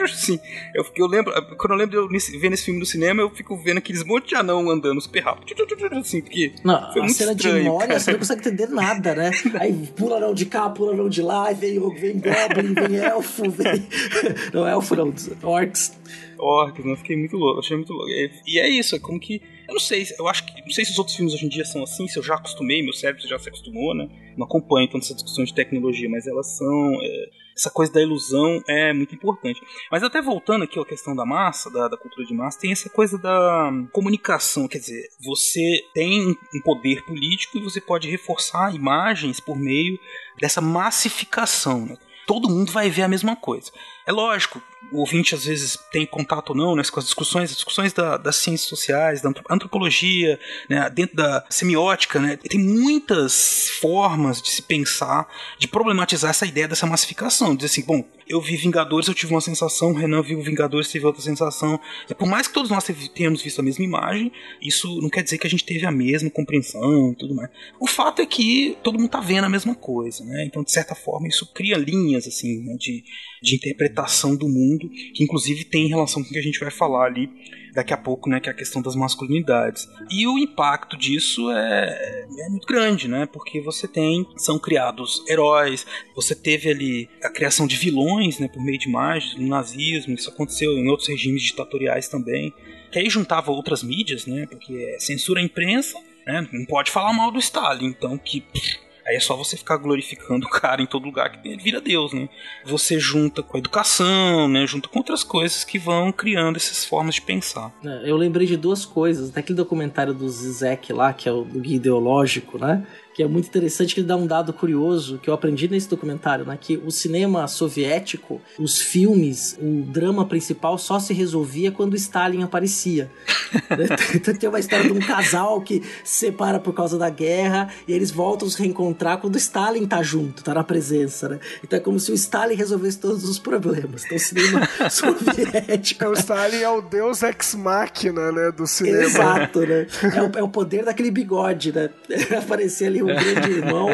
Assim, eu, eu lembro, quando eu lembro de eu ver nesse filme no cinema, eu fico vendo aqueles monte de anão andando super rápido. Assim, porque não, foi a cena estranho, de Moria, você não consegue entender nada, né? *laughs* Aí pula não de cá, pula não de lá, vem, vem Goblin, vem Elfo, vem. *laughs* Não, Elfo não, Orcs orcs, né? Fiquei muito louco, achei muito louco. E é isso, é como que. Eu não sei, eu acho que. Não sei se os outros filmes hoje em dia são assim, se eu já acostumei, meu cérebro já se acostumou, né? Não acompanho tanto essas discussões de tecnologia, mas elas são. É, essa coisa da ilusão é muito importante. Mas até voltando aqui à questão da massa, da, da, cultura de massa, tem essa coisa da comunicação. Quer dizer, você tem um poder político e você pode reforçar imagens por meio dessa massificação. Né? Todo mundo vai ver a mesma coisa. É lógico, o ouvinte às vezes tem contato ou não né, com as discussões, as discussões da, das ciências sociais, da antropologia, né, dentro da semiótica, né, tem muitas formas de se pensar, de problematizar essa ideia dessa massificação. Dizer assim, bom, eu vi Vingadores, eu tive uma sensação, Renan viu Vingadores, teve outra sensação. Por mais que todos nós tenhamos visto a mesma imagem, isso não quer dizer que a gente teve a mesma compreensão e tudo mais. O fato é que todo mundo tá vendo a mesma coisa, né? Então, de certa forma, isso cria linhas, assim, né, de, de interpretação do mundo, que inclusive tem relação com o que a gente vai falar ali daqui a pouco, né, que é a questão das masculinidades. E o impacto disso é, é muito grande, né, porque você tem, são criados heróis, você teve ali a criação de vilões, né, por meio de imagens, no nazismo, isso aconteceu em outros regimes ditatoriais também, que aí juntava outras mídias, né, porque é censura a imprensa, né, não pode falar mal do Stalin, então que... Pff, Aí é só você ficar glorificando *laughs* o cara em todo lugar que ele vira Deus, né? Você junta com a educação, né? Junta com outras coisas que vão criando essas formas de pensar. É, eu lembrei de duas coisas. Daquele documentário do Zizek lá, que é o guia ideológico, né? Que é muito interessante que ele dá um dado curioso que eu aprendi nesse documentário, né? Que o cinema soviético, os filmes, o drama principal só se resolvia quando Stalin aparecia. *laughs* então tem uma história de um casal que se separa por causa da guerra e eles voltam a se reencontrar quando Stalin tá junto, tá na presença, né? Então é como se o Stalin resolvesse todos os problemas. Então o cinema *laughs* soviético. É, o Stalin é o deus ex-máquina, né? Do cinema. Exato, né? *laughs* É o, é o poder daquele bigode, né? Aparecer ali um grande *laughs* irmão.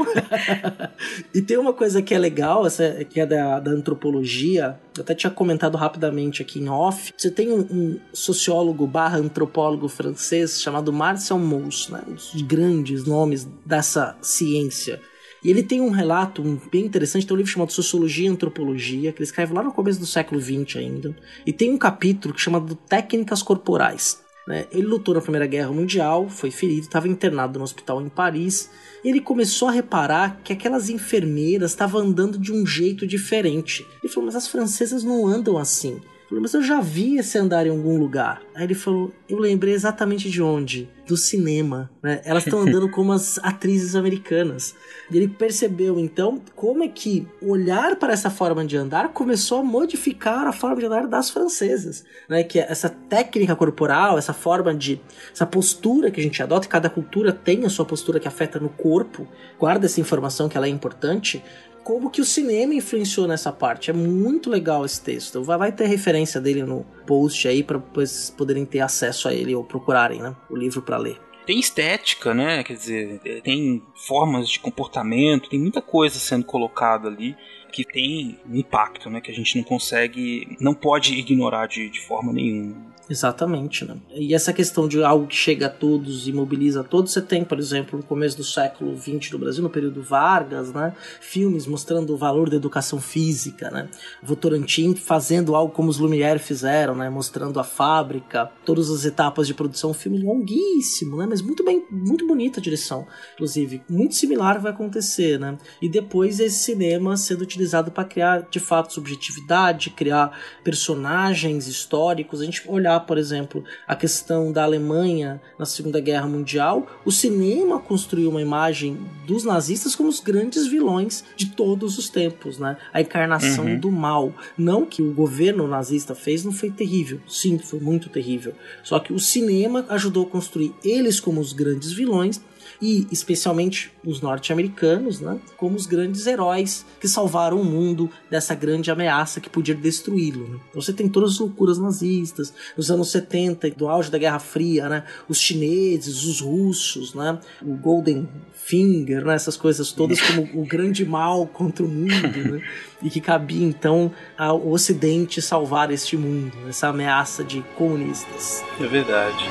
e tem uma coisa que é legal, essa, que é da, da antropologia, eu até tinha comentado rapidamente aqui em off. Você tem um, um sociólogo barra antropólogo francês chamado Marcel Mauss, né? um dos grandes nomes dessa ciência. E ele tem um relato bem interessante, tem um livro chamado Sociologia e Antropologia, que ele escreve lá no começo do século XX ainda. E tem um capítulo é chamado Técnicas Corporais. Né? Ele lutou na Primeira Guerra Mundial, foi ferido, estava internado no hospital em Paris. Ele começou a reparar que aquelas enfermeiras estavam andando de um jeito diferente. Ele falou: Mas as francesas não andam assim. Falei, mas eu já vi esse andar em algum lugar. Aí ele falou, eu lembrei exatamente de onde? Do cinema, né? Elas estão *laughs* andando como as atrizes americanas. E ele percebeu, então, como é que olhar para essa forma de andar começou a modificar a forma de andar das francesas, né? Que essa técnica corporal, essa forma de... essa postura que a gente adota, cada cultura tem a sua postura que afeta no corpo, guarda essa informação que ela é importante, como que o cinema influenciou nessa parte. É muito legal esse texto. Vai, ter referência dele no post aí para vocês poderem ter acesso a ele ou procurarem né, o livro para ler tem estética, né? Quer dizer, tem formas de comportamento, tem muita coisa sendo colocada ali que tem um impacto, né? Que a gente não consegue, não pode ignorar de, de forma nenhuma. Exatamente, né? E essa questão de algo que chega a todos e mobiliza a todos, você tem, por exemplo, no começo do século XX no Brasil, no período Vargas, né? Filmes mostrando o valor da educação física, né? Votorantim fazendo algo como os Lumière fizeram, né? Mostrando a fábrica, todas as etapas de produção, um filme longuíssimo, né? Mas muito bem, muito bonita a direção, inclusive. Muito similar vai acontecer, né? E depois esse cinema sendo utilizado para criar, de fato, subjetividade, criar personagens históricos, a gente olhar por exemplo, a questão da Alemanha na Segunda Guerra Mundial, o cinema construiu uma imagem dos nazistas como os grandes vilões de todos os tempos, né? A encarnação uhum. do mal. Não que o governo nazista fez não foi terrível, sim, foi muito terrível. Só que o cinema ajudou a construir eles como os grandes vilões e especialmente os norte-americanos, né, como os grandes heróis que salvaram o mundo dessa grande ameaça que podia destruí-lo. Né? Então você tem todas as loucuras nazistas, nos anos 70, do auge da Guerra Fria, né, os chineses, os russos, né, o Golden Finger, né, essas coisas todas como o grande mal contra o mundo, né, *laughs* e que cabia então ao Ocidente salvar este mundo, essa ameaça de comunistas. É verdade.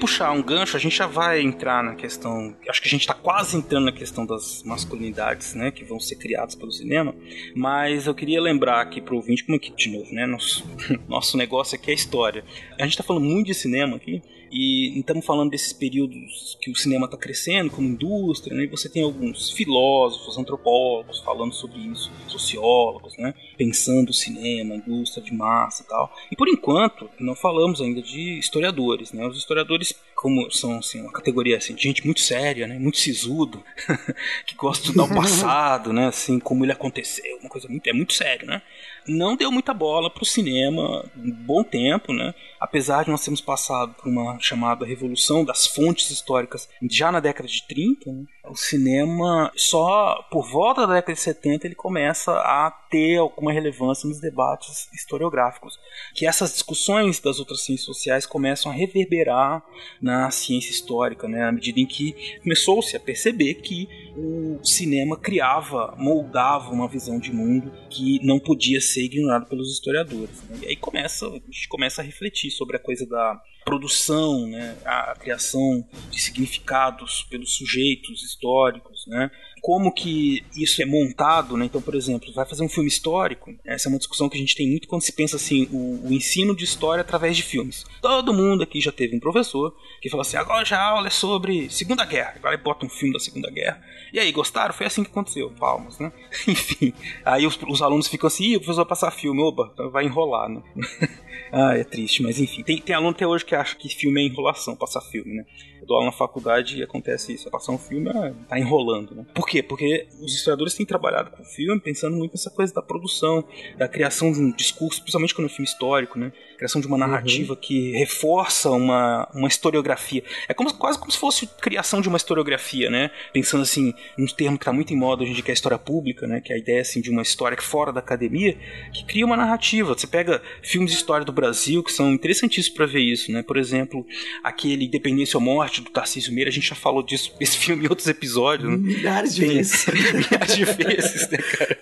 Puxar um gancho, a gente já vai entrar na questão. Acho que a gente está quase entrando na questão das masculinidades, né? Que vão ser criadas pelo cinema. Mas eu queria lembrar aqui pro ouvinte, como é que, de novo, né? Nosso, *laughs* nosso negócio aqui é história. A gente está falando muito de cinema aqui. E estamos falando desses períodos que o cinema está crescendo como indústria, né? E você tem alguns filósofos, antropólogos falando sobre isso, sociólogos, né? Pensando o cinema, indústria de massa e tal. E por enquanto, não falamos ainda de historiadores, né? Os historiadores, como são assim, uma categoria assim, de gente muito séria, né? Muito sisudo, *laughs* que gosta de estudar o passado, né? Assim, como ele aconteceu, uma coisa muito, é muito sério, né? não deu muita bola para o cinema um bom tempo, né? Apesar de nós termos passado por uma chamada revolução das fontes históricas já na década de 30, né? O cinema só por volta da década de 70 ele começa a ter alguma relevância nos debates historiográficos, que essas discussões das outras ciências sociais começam a reverberar na ciência histórica, né? À medida em que começou-se a perceber que o cinema criava, moldava uma visão de mundo que não podia ser ignorada pelos historiadores. Né? E aí começa, a gente começa a refletir sobre a coisa da produção, né, a criação de significados pelos sujeitos históricos, né, como que isso é montado, né? Então, por exemplo, vai fazer um filme histórico. Essa é uma discussão que a gente tem muito quando se pensa assim, o, o ensino de história através de filmes. Todo mundo aqui já teve um professor que falou assim: agora já a aula é sobre Segunda Guerra. Agora ele bota um filme da Segunda Guerra. E aí, gostaram? Foi assim que aconteceu. Palmas, né? *laughs* Enfim. Aí os, os alunos ficam assim: Ih, o professor vai passar filme. Oba, vai enrolar, né? *laughs* ah, é triste, mas enfim. Tem, tem aluno até hoje que acha que filme é enrolação, passar filme, né? Dou aula na faculdade e acontece isso. Passar um filme, é, tá enrolando, né? Por quê? Porque os historiadores têm trabalhado com o filme pensando muito nessa coisa da produção, da criação de um discurso, principalmente quando é um filme histórico, né? Criação de uma narrativa uhum. que reforça uma, uma historiografia. É como, quase como se fosse criação de uma historiografia, né? Pensando assim, um termo que está muito em moda hoje em dia, que é a história pública, né? Que é a ideia assim, de uma história que fora da academia, que cria uma narrativa. Você pega filmes de história do Brasil que são interessantíssimos para ver isso, né? Por exemplo, aquele Independência ou Morte do Tarcísio Meira, a gente já falou disso, esse filme em outros episódios. Né? Milhares de Tem, vezes. *laughs* milhares de vezes, né, cara?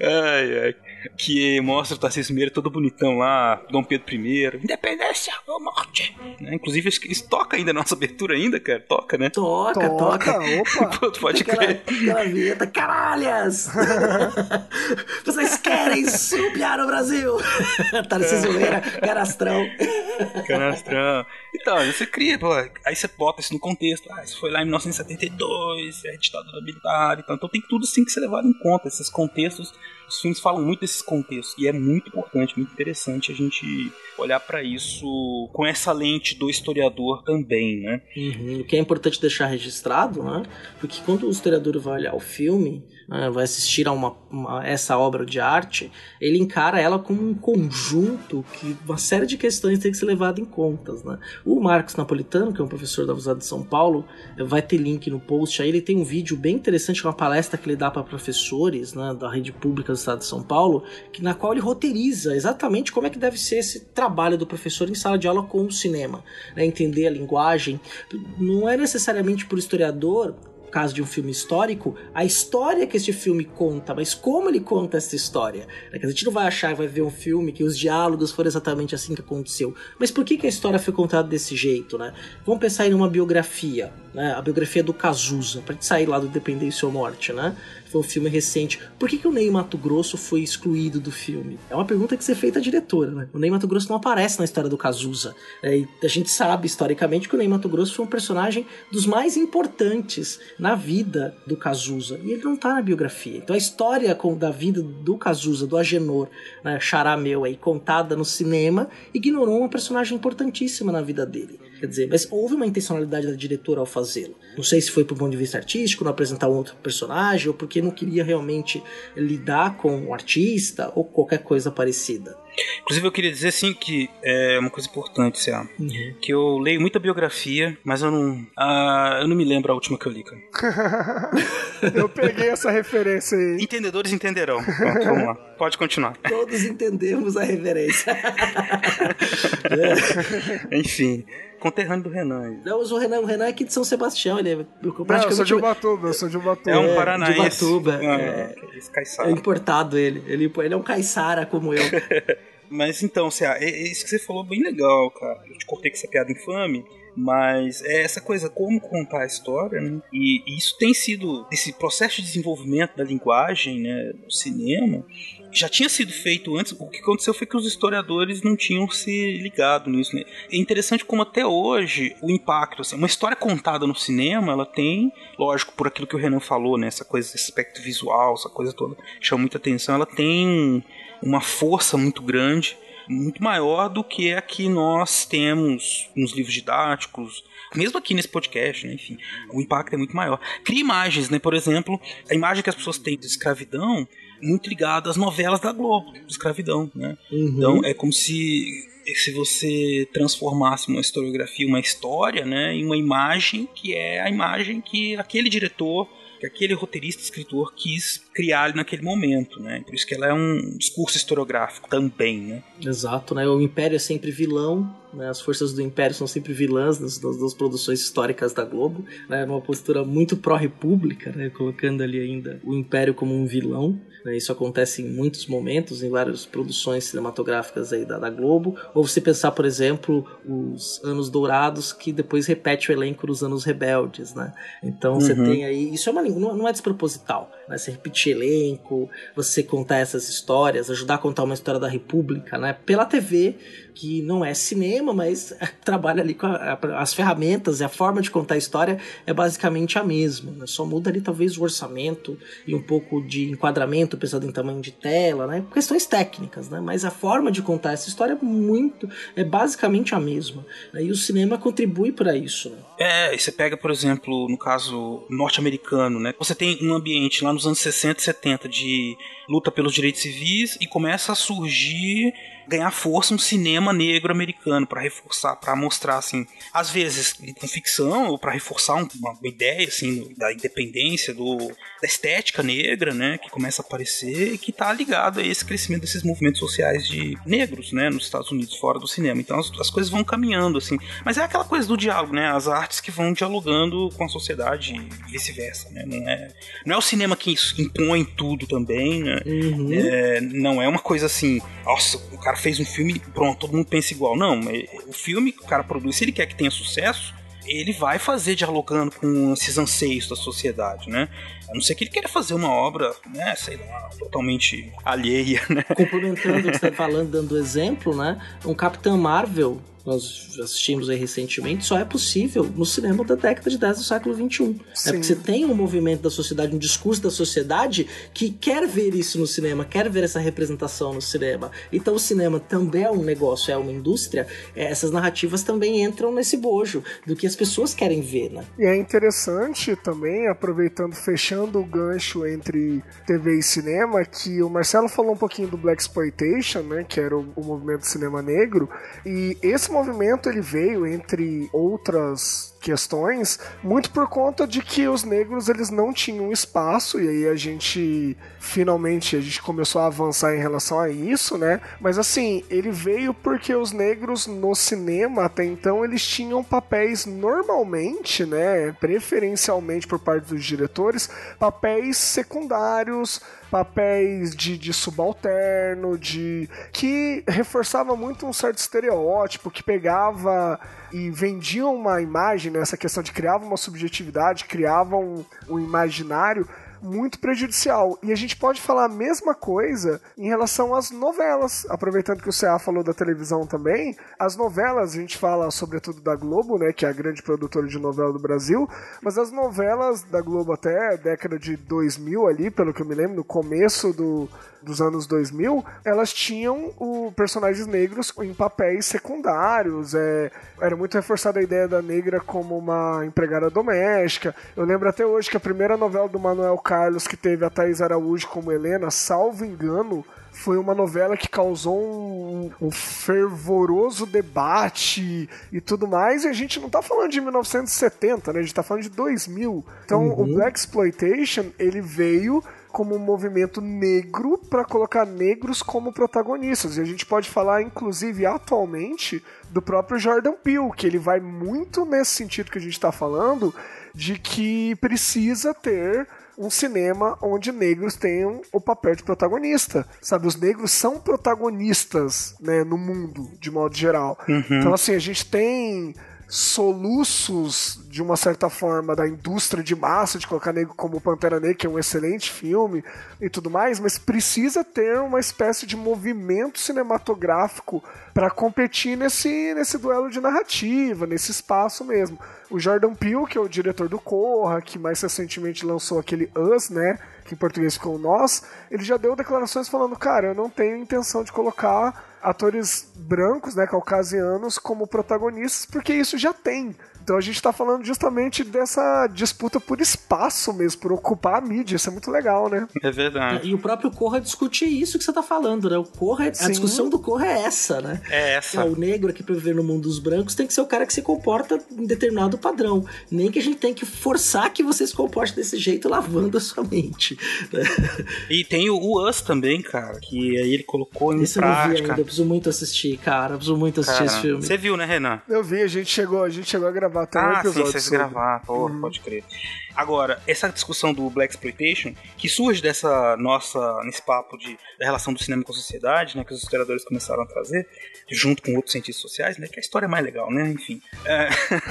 Ai, ai *laughs* que mostra o Tarcísio Meira todo bonitão lá, Dom Pedro I, independência ou morte. Né? Inclusive, isso toca ainda na nossa abertura ainda, cara. Toca, né? Toca, toca. Opa. *laughs* Pô, pode aquela, crer. Aquela vinheta, caralhas! *laughs* Vocês querem supiar o Brasil! Tarcísio Meira, canastrão. Canastrão. Então, você cria, pô, aí você bota isso no contexto. Ah, isso foi lá em 1972, é ditadura militar e tal. Então tem tudo assim que ser levado em conta, esses contextos os filmes falam muito desses contextos e é muito importante, muito interessante a gente olhar para isso com essa lente do historiador também, né? Uhum. O que é importante deixar registrado, né? Porque quando o historiador vai olhar o filme, né, vai assistir a uma, uma, essa obra de arte, ele encara ela como um conjunto que uma série de questões tem que ser levado em contas, né? O Marcos Napolitano, que é um professor da Universidade de São Paulo, vai ter link no post aí, ele tem um vídeo bem interessante, uma palestra que ele dá para professores, né, da rede pública Estado de São Paulo, que, na qual ele roteiriza exatamente como é que deve ser esse trabalho do professor em sala de aula com o cinema. Né? Entender a linguagem. Não é necessariamente por historiador caso de um filme histórico, a história que este filme conta, mas como ele conta essa história. É a gente não vai achar, vai ver um filme que os diálogos foram exatamente assim que aconteceu. Mas por que, que a história foi contada desse jeito, né? Vamos pensar em uma biografia, né? A biografia do Cazuza, pra gente sair lá do Dependência ou Morte, né? Foi um filme recente. Por que, que o Ney Mato Grosso foi excluído do filme? É uma pergunta que você feita à diretora, né? O Ney Mato Grosso não aparece na história do Cazuza. É, e a gente sabe, historicamente, que o Ney Mato Grosso foi um personagem dos mais importantes na vida do Cazuza. E ele não tá na biografia. Então a história com, da vida do Cazuza, do Agenor, né, Xará meu aí, contada no cinema, ignorou uma personagem importantíssima na vida dele. Quer dizer, mas houve uma intencionalidade da diretora ao fazê-lo. Não sei se foi por ponto de vista artístico, não apresentar um outro personagem, ou porque não queria realmente lidar com o artista, ou qualquer coisa parecida. Inclusive, eu queria dizer assim que é uma coisa importante, Cé, uhum. que eu leio muita biografia, mas eu não, uh, eu não me lembro a última que eu li, cara. *laughs* eu peguei essa referência aí. Entendedores entenderão. Pronto, vamos lá. Pode continuar. Todos entendemos a referência. *laughs* *laughs* Enfim conterrâneo do Renan. Não, o Renan, o Renan é aqui de São Sebastião, ele é praticamente... Não, eu sou de Ubatuba, eu sou de Ubatuba. É um paranaense. De Ubatuba, ah, é, é, é importado ele. ele. Ele é um caiçara como eu. *laughs* Mas então, Cé, é isso que você falou bem legal, cara. Eu te cortei com essa piada infame, mas é essa coisa, como contar a história, né? E, e isso tem sido, esse processo de desenvolvimento da linguagem, né, no cinema, já tinha sido feito antes. O que aconteceu foi que os historiadores não tinham se ligado nisso. Né? É interessante como até hoje o impacto, assim, uma história contada no cinema, ela tem, lógico, por aquilo que o Renan falou, né, essa coisa, esse aspecto visual, essa coisa toda chama muita atenção. Ela tem uma força muito grande, muito maior do que a que nós temos nos livros didáticos, mesmo aqui nesse podcast, né? Enfim, o impacto é muito maior. Cria imagens, né? Por exemplo, a imagem que as pessoas têm de escravidão muito ligada às novelas da Globo, de escravidão, né? Uhum. Então é como se se você transformasse uma historiografia, uma história, né, em uma imagem que é a imagem que aquele diretor que aquele roteirista, escritor quis criar naquele momento, né? Por isso que ela é um discurso historiográfico também, né? Exato, né? O Império é sempre vilão, né? As forças do Império são sempre vilãs nas, nas, nas produções históricas da Globo, né? Numa postura muito pró-república, né? Colocando ali ainda o Império como um vilão. Né? Isso acontece em muitos momentos, em várias produções cinematográficas aí da, da, Globo. Ou você pensar, por exemplo, os Anos Dourados, que depois repete o elenco dos Anos Rebeldes, né? Então uhum. você tem aí. Isso é uma não, não é desproposital. Né? Você repetir elenco, você contar essas histórias, ajudar a contar uma história da República, né? Pela TV, que não é cinema, mas *laughs* trabalha ali com a, as ferramentas e a forma de contar a história é basicamente a mesma. Né? Só muda ali talvez o orçamento e um pouco de enquadramento, pensando em tamanho de tela, né? Questões técnicas, né? Mas a forma de contar essa história é muito, é basicamente a mesma. Né? E o cinema contribui para isso. Né? É, você pega, por exemplo, no caso norte-americano, né? Você tem um ambiente lá nos anos 60 e 70 de luta pelos direitos civis e começa a surgir ganhar força um cinema negro americano para reforçar, para mostrar assim, às vezes com ficção ou para reforçar uma, ideia assim da independência do da estética negra, né, que começa a aparecer e que está ligado a esse crescimento desses movimentos sociais de negros, né, nos Estados Unidos fora do cinema. Então as, as coisas vão caminhando assim, mas é aquela coisa do diálogo, né, as artes que vão dialogando com a sociedade e vice-versa, né, não é não é o cinema que impõe tudo também, né, uhum. é, não é uma coisa assim, nossa, o cara fez um filme, pronto, todo mundo pensa igual. Não, o filme que o cara produz, se ele quer que tenha sucesso, ele vai fazer dialogando com esses anseios da sociedade, né? A não ser que ele queira fazer uma obra, né, sei lá, totalmente alheia, né? Complementando o que você está falando, dando exemplo, né? Um Capitão Marvel nós assistimos aí recentemente, só é possível no cinema da década de 10 do século XXI. É porque você tem um movimento da sociedade, um discurso da sociedade que quer ver isso no cinema, quer ver essa representação no cinema. Então o cinema também é um negócio, é uma indústria. É, essas narrativas também entram nesse bojo do que as pessoas querem ver, né? E é interessante também, aproveitando, fechando o gancho entre TV e cinema, que o Marcelo falou um pouquinho do Black Exploitation, né, que era o, o movimento do cinema negro, e esse movimento ele veio entre outras questões muito por conta de que os negros eles não tinham espaço e aí a gente finalmente a gente começou a avançar em relação a isso, né? Mas assim, ele veio porque os negros no cinema até então eles tinham papéis normalmente, né, preferencialmente por parte dos diretores, papéis secundários, papéis de, de subalterno, de que reforçava muito um certo estereótipo, que pegava e vendia uma imagem, né, essa questão de criava uma subjetividade, criava um, um imaginário muito prejudicial. E a gente pode falar a mesma coisa em relação às novelas. Aproveitando que o CA falou da televisão também, as novelas, a gente fala sobretudo da Globo, né, que é a grande produtora de novela do Brasil, mas as novelas da Globo até década de 2000 ali, pelo que eu me lembro, no começo do, dos anos 2000, elas tinham o personagens negros em papéis secundários. É, era muito reforçada a ideia da negra como uma empregada doméstica. Eu lembro até hoje que a primeira novela do Manuel Carlos, que teve a Thais Araújo como Helena, salvo engano, foi uma novela que causou um, um, fervoroso debate e tudo mais, e a gente não tá falando de 1970, né? A gente tá falando de 2000. Então, uhum. o Black Exploitation, ele veio como um movimento negro para colocar negros como protagonistas. E a gente pode falar, inclusive, atualmente, do próprio Jordan Peele, que ele vai muito nesse sentido que a gente está falando, de que precisa ter um cinema onde negros tenham o papel de protagonista. Sabe, os negros são protagonistas, né, no mundo, de modo geral. Uhum. Então, assim, a gente tem soluços, de uma certa forma, da indústria de massa, de colocar negro como Pantera Negra, que é um excelente filme e tudo mais, mas precisa ter uma espécie de movimento cinematográfico para competir nesse, nesse duelo de narrativa, nesse espaço mesmo. O Jordan Peele, que é o diretor do Corra, que mais recentemente lançou aquele Us, né? Que em português ficou Nós, ele já deu declarações falando, cara, eu não tenho intenção de colocar atores brancos, né, caucasianos, como protagonistas, porque isso já tem. Então a gente está falando justamente dessa disputa por espaço mesmo, por ocupar a mídia. Isso é muito legal, né? É verdade. E o próprio Corra discute isso que você está falando, né? O Corra, a discussão do Corra é essa, né? É essa. É, o negro aqui para viver no mundo dos brancos tem que ser o cara que se comporta em determinado padrão. Nem que a gente tem que forçar que você se comporte desse jeito lavando a sua mente. assistir. E tem o, Us também, cara, que aí ele colocou em Esse eu não vi prática. ainda, eu preciso muito assistir, cara. Preciso muito assistir Cara, esse filme. Você viu, né, Renan? Eu vi, a gente chegou, a gente chegou a gravar até um Ah, sim, episódio. vocês sobre. gravar, pô, pode crer. Agora, essa discussão do Black Exploitation, que surge dessa nossa, nesse papo de, da relação do cinema com a sociedade, né, que os historiadores começaram a trazer, junto com outros cientistas sociais, né, que a história é mais legal, né, enfim. É, *laughs*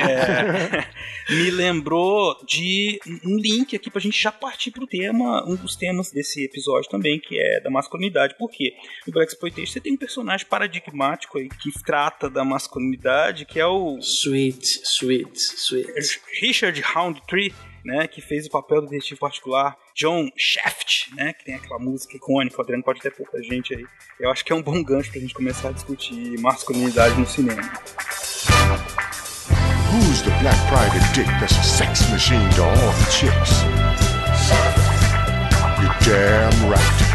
*laughs* é, me lembrou de um link aqui pra gente já partir pro tema, um dos temas desse episódio também, que é da masculinidade. Por quê? No Black Exploitation você tem um personagem paradigmático aí que trata da masculinidade, que é o Sweet, sweet, sweet. Richard Roundtree, né, que fez o papel do detetive particular John Shaft, né, que tem aquela música icônica, o Adriano pode ter pouca gente aí. Eu acho que é um bom gancho pra gente começar a discutir masculinidade no cinema. Who's the black private dick that's a sex machine to all the chicks? You're damn right.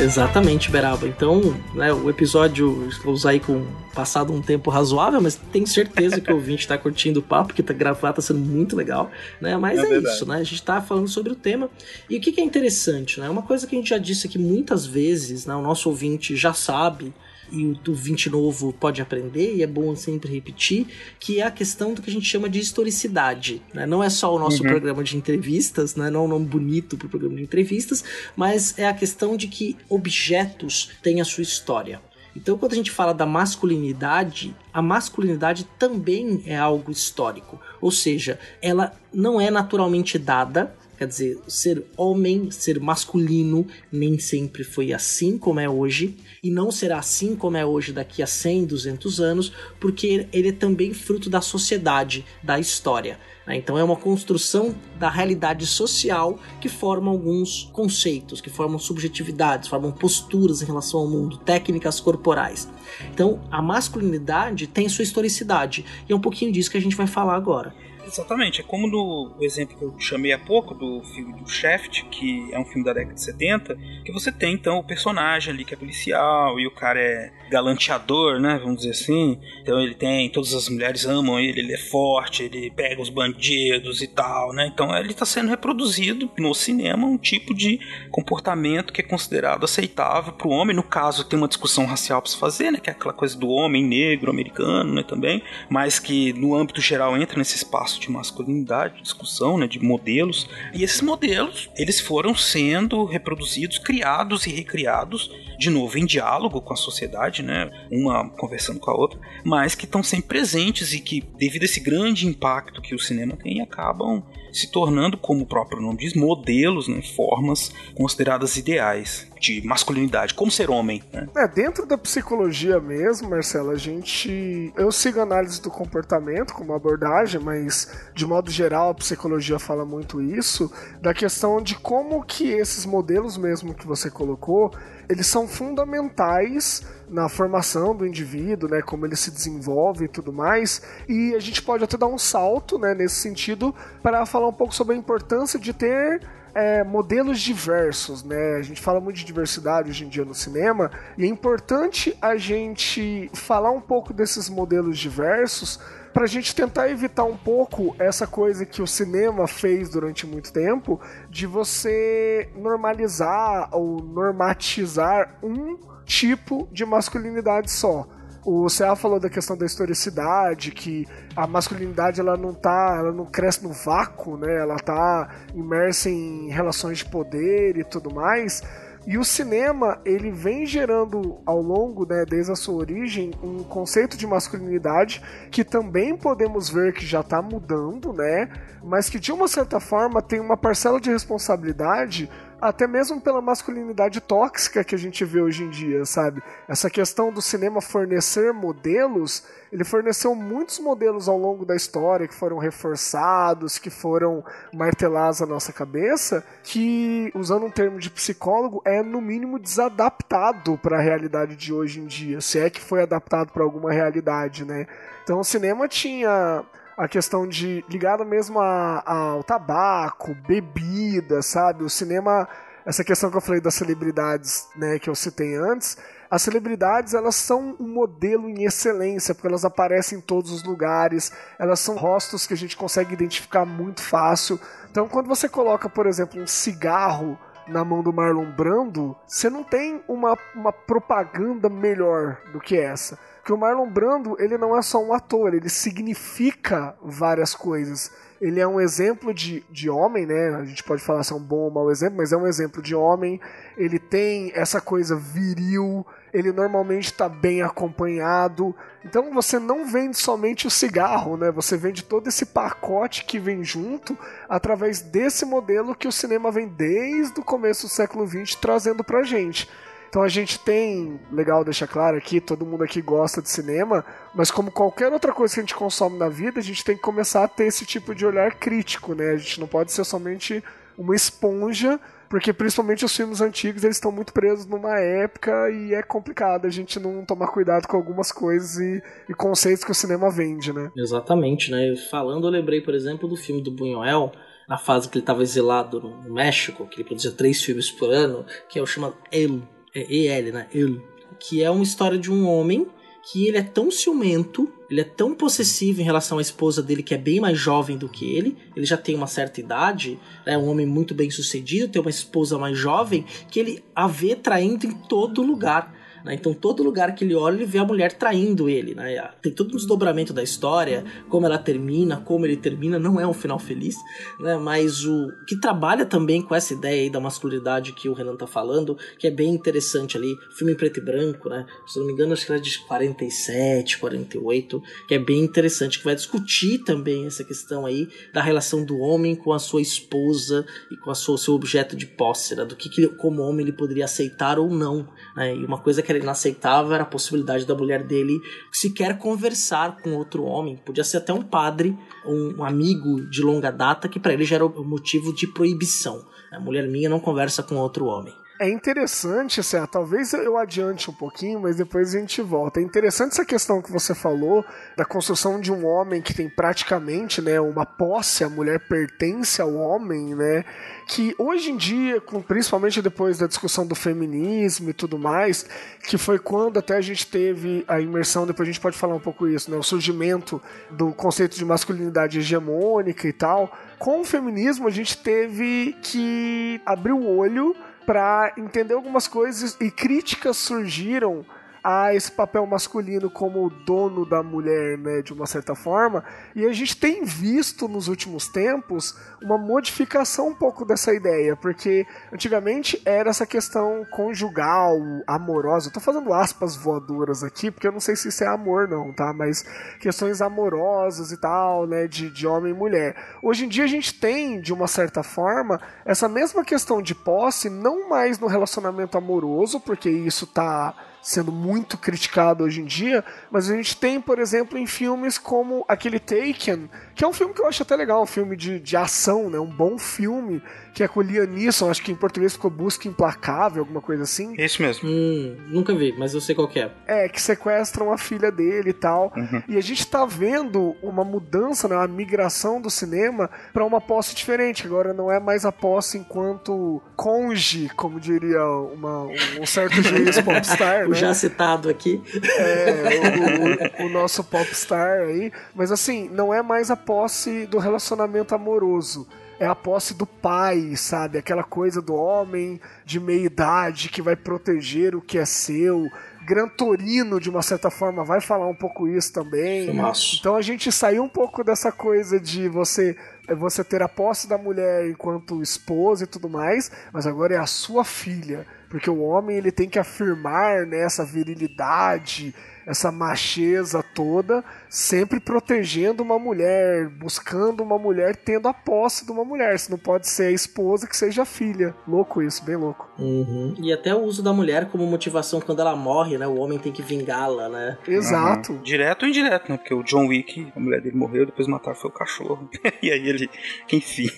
Exatamente, Beraba. Então, né, o episódio, vou usar aí com passado um tempo razoável, mas tenho certeza que o ouvinte tá curtindo o papo, que tá gravado, tá sendo muito legal, né? Mas É é, isso, né? A gente tá falando sobre o tema. E o que, que é interessante, né? Uma coisa que a gente já disse aqui muitas vezes, né? O nosso ouvinte já sabe, e o ouvinte novo pode aprender, e é bom sempre repetir, que é a questão do que a gente chama de historicidade. Né? Não é só o nosso programa de entrevistas, né? não é um nome bonito para o programa de entrevistas, mas é a questão de que objetos têm a sua história. Então, quando a gente fala da masculinidade, a masculinidade também é algo histórico. Ou seja, ela não é naturalmente dada, Quer dizer, ser homem, ser masculino, nem sempre foi assim como é hoje, e não será assim como é hoje daqui a 100, 200 anos, porque ele é também fruto da sociedade, da história. né? Então é uma construção da realidade social que forma alguns conceitos, que formam subjetividades, formam posturas em relação ao mundo, técnicas corporais. Então a masculinidade tem sua historicidade, e é um pouquinho disso que a gente vai falar agora. Exatamente, é como no exemplo que eu chamei há pouco do filme do Shaft, que é um filme da década de 70, que você tem então o personagem ali que é policial e o cara é galanteador, né, vamos dizer assim. Então ele tem, todas as mulheres amam ele, ele é forte, ele pega os bandidos e tal, né? Então ele está sendo reproduzido no cinema um tipo de comportamento que é considerado aceitável para o homem. No caso, tem uma discussão racial para se fazer, né, que é aquela coisa do homem negro americano, né, também, mas que no âmbito geral entra nesse espaço de masculinidade, discussão, né, de modelos. E esses modelos, eles foram sendo reproduzidos, criados e recriados de novo em diálogo com a sociedade, né, uma conversando com a outra, mas que estão sempre presentes e que devido a esse grande impacto que o cinema tem, acabam se tornando, como o próprio nome diz, modelos, né, formas consideradas ideais de masculinidade, como ser homem, né? É, dentro da psicologia mesmo, Marcelo, a gente. Eu sigo análise do comportamento como abordagem, mas de modo geral a psicologia fala muito isso, da questão de como que esses modelos mesmo que você colocou, eles são fundamentais na formação do indivíduo, né, como ele se desenvolve e tudo mais, e a gente pode até dar um salto, né, nesse sentido, para falar um pouco sobre a importância de ter é, modelos diversos, né? A gente fala muito de diversidade hoje em dia no cinema e é importante a gente falar um pouco desses modelos diversos para a gente tentar evitar um pouco essa coisa que o cinema fez durante muito tempo de você normalizar ou normatizar um tipo de masculinidade só. O CA falou da questão da historicidade, que a masculinidade ela não tá, ela não cresce no vácuo, né? Ela tá imersa em relações de poder e tudo mais. E o cinema, ele vem gerando ao longo, né, desde a sua origem, um conceito de masculinidade que também podemos ver que já está mudando, né? Mas que de uma certa forma tem uma parcela de responsabilidade até mesmo pela masculinidade tóxica que a gente vê hoje em dia, sabe? Essa questão do cinema fornecer modelos, ele forneceu muitos modelos ao longo da história que foram reforçados, que foram martelados na nossa cabeça, que, usando um termo de psicólogo, é no mínimo desadaptado para a realidade de hoje em dia, se é que foi adaptado para alguma realidade, né? Então o cinema tinha a questão de ligada mesmo ao tabaco, bebida, sabe? O cinema, essa questão que eu falei das celebridades, né, que eu citei antes, as celebridades elas são um modelo em excelência, porque elas aparecem em todos os lugares, elas são rostos que a gente consegue identificar muito fácil. Então, quando você coloca, por exemplo, um cigarro na mão do Marlon Brando, você não tem uma, uma propaganda melhor do que essa. Porque o Marlon Brando, ele não é só um ator, ele significa várias coisas. Ele é um exemplo de, de homem, né? A gente pode falar se é um bom ou mau exemplo, mas é um exemplo de homem. Ele tem essa coisa viril, ele normalmente está bem acompanhado. Então você não vende somente o cigarro, né? Você vende todo esse pacote que vem junto através desse modelo que o cinema vem desde o começo do século XX trazendo pra gente. Então a gente tem, legal deixar claro aqui, todo mundo aqui gosta de cinema, mas como qualquer outra coisa que a gente consome na vida, a gente tem que começar a ter esse tipo de olhar crítico, né? A gente não pode ser somente uma esponja, porque principalmente os filmes antigos eles estão muito presos numa época e é complicado a gente não tomar cuidado com algumas coisas e, e conceitos que o cinema vende, né? Exatamente, né? Falando, eu lembrei, por exemplo, do filme do Buñuel, na fase que ele estava exilado no México, que ele produzia três filmes por ano, que é o chamado El, é EL, né? El, que é uma história de um homem que ele é tão ciumento, ele é tão possessivo em relação à esposa dele, que é bem mais jovem do que ele, ele já tem uma certa idade, é um homem muito bem sucedido, tem uma esposa mais jovem, que ele a vê traindo em todo lugar. Né? Então, todo lugar que ele olha, ele vê a mulher traindo ele. Né? Tem todo um desdobramento da história, como ela termina, como ele termina. Não é um final feliz, né? mas o que trabalha também com essa ideia aí da masculinidade que o Renan tá falando, que é bem interessante ali. Filme preto e branco, né? Se não me engano, acho que era de 47, 48, que é bem interessante, que vai discutir também essa questão aí da relação do homem com a sua esposa e com a sua, seu objeto de posse, né? do que, que como homem ele poderia aceitar ou não. Né? E uma coisa que era inaceitável era a possibilidade da mulher dele sequer conversar com outro homem. Podia ser até um padre, um amigo de longa data, que para ele já era o motivo de proibição. A mulher minha não conversa com outro homem. É interessante, assim, talvez eu adiante um pouquinho, mas depois a gente volta. É interessante essa questão que você falou da construção de um homem que tem praticamente, né, uma posse, a mulher pertence ao homem, né? Que hoje em dia, principalmente depois da discussão do feminismo e tudo mais, que foi quando até a gente teve a imersão, depois a gente pode falar um pouco isso, né? O surgimento do conceito de masculinidade hegemônica e tal. Com o feminismo, a gente teve que abrir o olho para entender algumas coisas e críticas surgiram a esse papel masculino como dono da mulher, né, de uma certa forma. E a gente tem visto nos últimos tempos uma modificação um pouco dessa ideia, porque antigamente era essa questão conjugal, amorosa. Eu tô fazendo aspas voadoras aqui, porque eu não sei se isso é amor não, tá? Mas questões amorosas e tal, né, de, de homem e mulher. Hoje em dia a gente tem, de uma certa forma, essa mesma questão de posse, não mais no relacionamento amoroso, porque isso tá sendo muito criticado hoje em dia, mas a gente tem, por exemplo, em filmes como aquele Taken, que é um filme que eu acho até legal, um filme de, de ação, né? Um bom filme, que é com o Liam Neeson, acho que em português ficou Busca Implacável, alguma coisa assim. Esse mesmo. Hum, nunca vi, mas eu sei qual é. É, que sequestram a filha dele e tal. Uhum. E a gente tá vendo uma mudança, né, uma migração do cinema para uma posse diferente. Agora não é mais a posse enquanto conge, como diria uma, um certo juiz *laughs* popstar, O né? já citado aqui. É, o, o- o nosso popstar aí. Mas assim, não é mais a posse do relacionamento amoroso. É a posse do pai, sabe? Aquela coisa do homem de meia idade que vai proteger o que é seu. Gran Torino, de uma certa forma, vai falar um pouco isso também. Filmaço. Então a gente saiu um pouco dessa coisa de você você ter a posse da mulher enquanto esposa e tudo mais, mas agora é a sua filha, porque o homem ele tem que afirmar né, essa virilidade, essa macheza toda, sempre protegendo uma mulher, buscando uma mulher, tendo a posse de uma mulher. Se não pode ser a esposa, que seja a filha. Louco isso, bem louco. Uhum. E até o uso da mulher como motivação quando ela morre, né? O homem tem que vingá-la, né? Exato. Direto ou indireto, né? Porque o John Wick, a mulher dele morreu, depois mataram foi o cachorro. *laughs* e aí ele, enfim.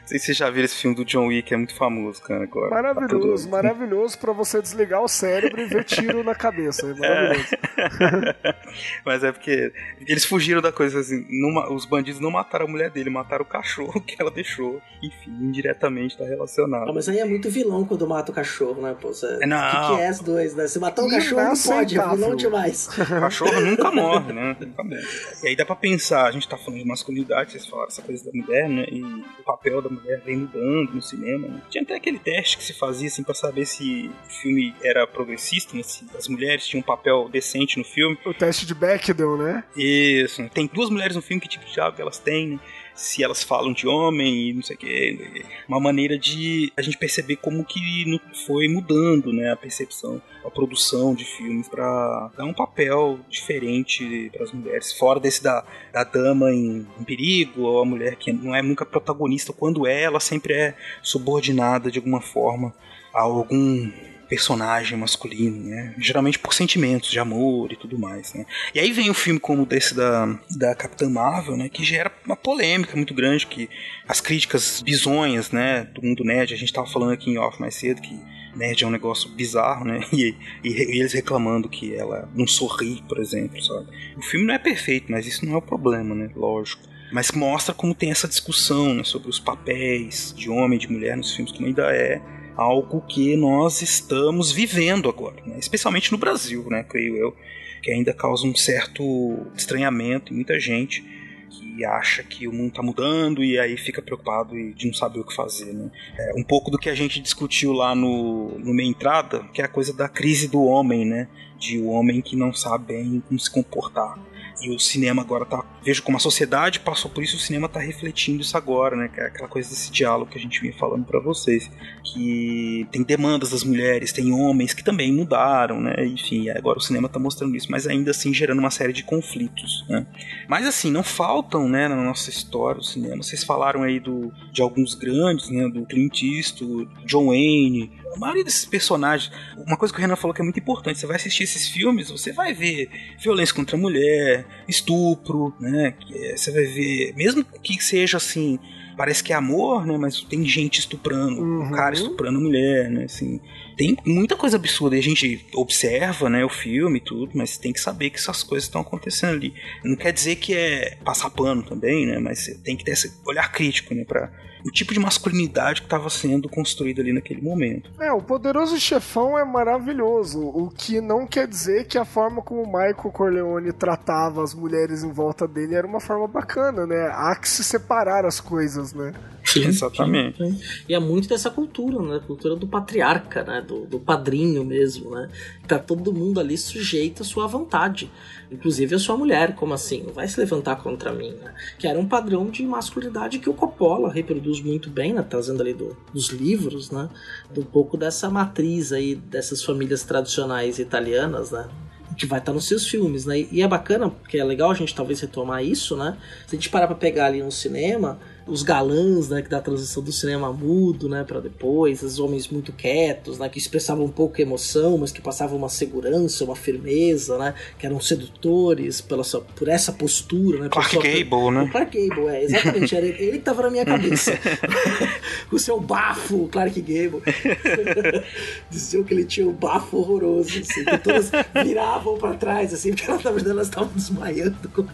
Não sei se vocês já viram esse filme do John Wick, é muito famoso, cara, agora. Maravilhoso, Tá maravilhoso pra você desligar o cérebro e ver tiro na cabeça. É maravilhoso. *laughs* Mas é porque eles fugiram da coisa assim. não os bandidos não mataram a mulher dele, mataram o cachorro *laughs* que ela deixou. Enfim, indiretamente tá relacionado. Ah, mas aí é muito vilão quando mata o cachorro, né? Pô, você... Não. O que, que é S2, né? Você matar um cachorro não pode, é vilão demais. *laughs* O cachorro nunca morre, né? Nunca morre. E aí dá pra pensar, a gente tá falando de masculinidade, vocês falaram essa coisa da mulher, né? E o papel da mulher vem mudando no cinema. Né? Tinha até aquele teste que se fazia, assim, pra saber se o filme era progressista, né? Se as mulheres tinham um papel decente no filme. O teste de Bechdel, né? Isso. Tem duas mulheres no filme, que tipo de diálogo elas têm, né? Se elas falam de homem e não sei o que. Uma maneira de a gente perceber como que foi mudando, né? A percepção, a produção de filmes pra dar um papel diferente para as mulheres. Fora desse da, da dama em, em perigo, ou a mulher que não é nunca protagonista. Quando é, ela sempre é subordinada de alguma forma a algum personagem masculino, né? Geralmente por sentimentos de amor e tudo mais, né? E aí vem um filme como desse da, da Capitã Marvel, né? Que gera uma polêmica muito grande, que as críticas bizonhas, né? Do mundo nerd, a gente tava falando aqui em off mais cedo que nerd é um negócio bizarro, né? *laughs* E, e, e eles reclamando que ela não sorri, por exemplo, sabe? O filme não é perfeito, mas isso não é o problema, né? Lógico. Mas mostra como tem essa discussão né, sobre os papéis de homem e de mulher nos filmes, como ainda é algo que nós estamos vivendo agora, né? especialmente no Brasil, né, creio eu, que ainda causa um certo estranhamento em muita gente que acha que o mundo está mudando e aí fica preocupado e de não saber o que fazer. Né? É, um pouco do que a gente discutiu lá no, no meia entrada, que é a coisa da crise do homem, né? de o homem que não sabe bem como se comportar. E o cinema agora tá. Vejo como a sociedade passou por isso, o cinema tá refletindo isso agora, né? É aquela coisa desse diálogo que a gente vinha falando para vocês. Que tem demandas das mulheres, tem homens que também mudaram, né? Enfim, agora o cinema tá mostrando isso, mas ainda assim gerando uma série de conflitos, né? Mas assim, não faltam, né, na nossa história, o cinema. Vocês falaram aí do, de alguns grandes, né? Do Clint Eastwood, John Wayne, a maioria desses personagens. Uma coisa que o Renan falou que é muito importante: você vai assistir esses filmes, você vai ver violência contra a mulher, estupro, né? é- Você vai ver, mesmo que seja assim. Parece que é amor, né? Mas tem gente estuprando, um Uhum. cara estuprando a mulher, né? Assim, tem muita coisa absurda. E a gente observa, né, o filme e tudo, mas tem que saber que essas coisas estão acontecendo ali. Não quer dizer que é passar pano também, né? Mas você tem que ter esse olhar crítico, né? Pra o tipo de masculinidade que estava sendo construído ali naquele momento. É, o Poderoso Chefão é maravilhoso, o que não quer dizer que a forma como o Michael Corleone tratava as mulheres em volta dele era uma forma bacana, né? Há que se separar as coisas, né? Sim, Exatamente. sim, sim. E é muito dessa cultura, né? Cultura do patriarca, né? Do, do padrinho mesmo, né? Tá todo mundo ali sujeito à sua vontade. Inclusive a sua mulher, como assim? Não vai se levantar contra mim, né? Que era um padrão de masculinidade que o Coppola reproduz muito bem, né? Trazendo ali do- dos livros, né? Um pouco dessa matriz aí dessas famílias tradicionais italianas, né? que vai estar nos seus filmes, né? E é bacana, porque é legal a gente talvez retomar isso, né? Se a gente parar pra pegar ali no cinema, os galãs, né, que da transição do cinema mudo, né, para depois, os homens muito quietos, né, que expressavam um pouco emoção, mas que passavam uma segurança, uma firmeza, né, que eram sedutores pela sua, por essa postura, né? Clark por Gable, o né? Clark Gable, é, exatamente, era ele que tava na minha cabeça. *laughs* *laughs* o seu bafo, Clark Gable. *laughs* Diziam que ele tinha um bafo horroroso, assim, que todas viravam pra trás, assim, porque na verdade elas estavam desmaiando. com-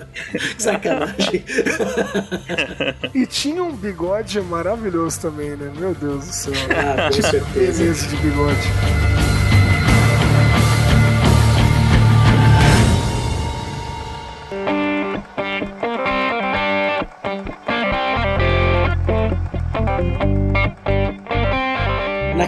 Sacanagem. Tinha um bigode maravilhoso também, né? Meu Deus do céu. Ah, beleza de bigode.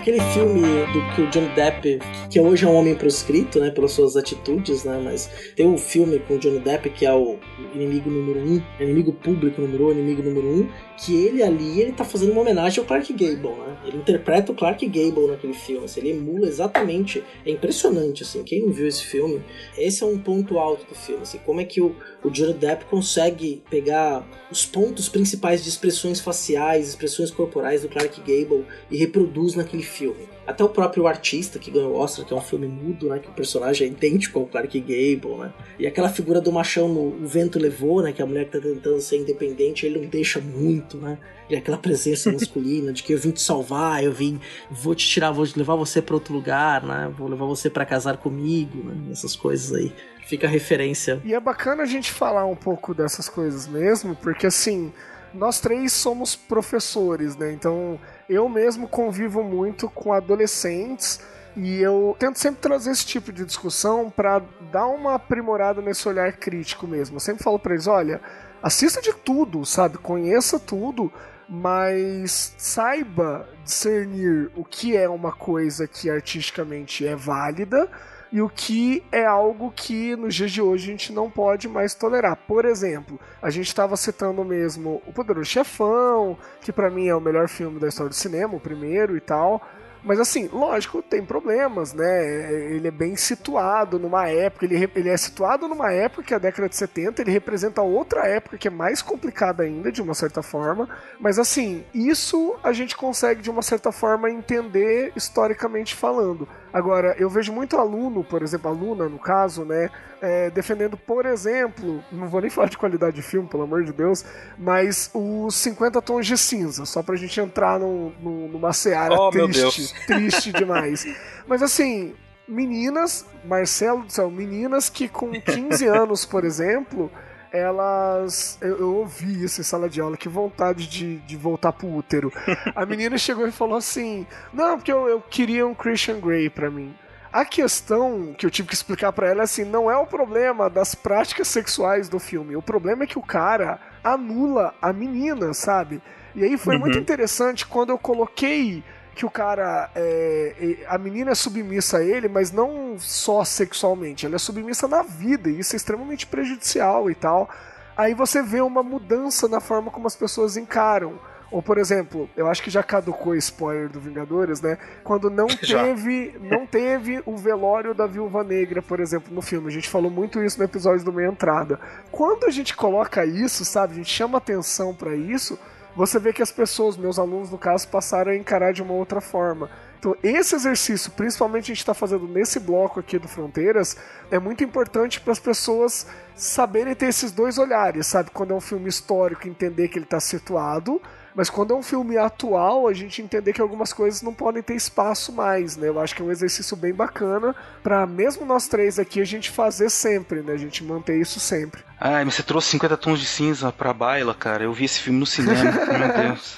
Naquele filme do que o Johnny Depp, que hoje é um homem proscrito, né, pelas suas atitudes, né, mas tem um filme com o Johnny Depp que é o inimigo número um, inimigo público número um, inimigo número um, que ele ali, ele tá fazendo uma homenagem ao Clark Gable, né, ele interpreta o Clark Gable naquele filme, assim, ele emula exatamente, é impressionante, assim, quem não viu esse filme, esse é um ponto alto do filme, assim, como é que o, o Johnny Depp consegue pegar os pontos principais de expressões faciais, expressões corporais do Clark Gable e reproduz naquele filme. Até o próprio artista que ganhou o Oscar, que é um filme mudo, né? Que o personagem é idêntico ao Clark Gable, né? E aquela figura do machão no O Vento Levou, né? Que a mulher que tá tentando ser independente, ele não deixa muito, né? E aquela presença masculina de que eu vim te salvar, eu vim, vou te tirar, vou levar você para outro lugar, né? Vou levar você para casar comigo, né? Essas coisas aí. Fica a referência. E é bacana a gente falar um pouco dessas coisas mesmo, porque assim, nós três somos professores, né? Então eu mesmo convivo muito com adolescentes e eu tento sempre trazer esse tipo de discussão para dar uma aprimorada nesse olhar crítico mesmo. Eu sempre falo para eles: olha, assista de tudo, sabe? Conheça tudo, mas saiba discernir o que é uma coisa que artisticamente é válida e o que é algo que nos dias de hoje a gente não pode mais tolerar. Por exemplo, a gente estava citando mesmo O Poderoso Chefão, que para mim é o melhor filme da história do cinema, o primeiro e tal. Mas assim, lógico, tem problemas, né? Ele é bem situado numa época, ele, ele é situado numa época que é a década de 70, ele representa outra época que é mais complicada ainda, de uma certa forma. Mas assim, isso a gente consegue de uma certa forma entender historicamente falando. Agora, eu vejo muito aluno, por exemplo, aluna no caso, né, é, defendendo, por exemplo, não vou nem falar de qualidade de filme, pelo amor de Deus, mas os 50 tons de cinza, só pra gente entrar num, num, numa seara Oh, triste, triste demais. Mas assim, meninas, Marcelo do céu, meninas que com 15 *laughs* anos, por exemplo, elas. Eu, eu ouvi isso em sala de aula, que vontade de, de voltar pro útero. A *laughs* menina chegou e falou assim: Não, porque eu, eu queria um Christian Grey pra mim. A questão que eu tive que explicar pra ela é assim: não é o problema das práticas sexuais do filme. O problema é que o cara anula a menina, sabe? E aí foi muito interessante quando eu coloquei que o cara. é, a menina é submissa a ele, mas não só sexualmente, ela é submissa na vida, e isso é extremamente prejudicial e tal. Aí você vê uma mudança na forma como as pessoas encaram. Ou, por exemplo, eu acho que já caducou o spoiler do Vingadores, né? Quando não *laughs* teve, não teve o velório da Viúva Negra, por exemplo, no filme. A gente falou muito isso no episódio do Meia Entrada. Quando a gente coloca isso, sabe? A gente chama atenção pra isso, você vê que as pessoas, meus alunos no caso, passaram a encarar de uma outra forma. Então, esse exercício, principalmente a gente está fazendo nesse bloco aqui do Fronteiras, é muito importante para as pessoas saberem ter esses dois olhares, sabe? Quando é um filme histórico, entender que ele está situado, mas quando é um filme atual, a gente entender que algumas coisas não podem ter espaço mais, né? Eu acho que é um exercício bem bacana para mesmo nós três aqui a gente fazer sempre, né? A gente manter isso sempre. Ai, mas você trouxe 50 tons de cinza pra baila, cara. Eu vi esse filme no cinema. *laughs* Meu Deus.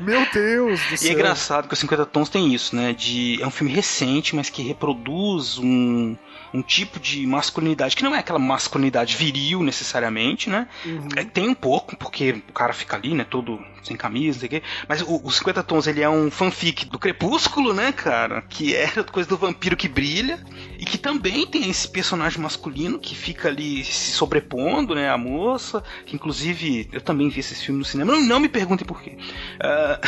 Meu Deus do E é céu. engraçado que o 50 Tons tem isso, né? De, é um filme recente, mas que reproduz um, um tipo de masculinidade, que não é aquela masculinidade viril necessariamente, né? É, tem um pouco, porque o cara fica ali, né? Todo sem camisa, não sei o quê. Mas o, o 50 Tons, ele é um fanfic do Crepúsculo, né, cara? Que é a coisa do vampiro que brilha. E que também tem esse personagem masculino que fica ali se sobrepondo, né? A moça. Que inclusive, eu também vi esse filme no cinema. Não, não me perguntem por quê. Ah,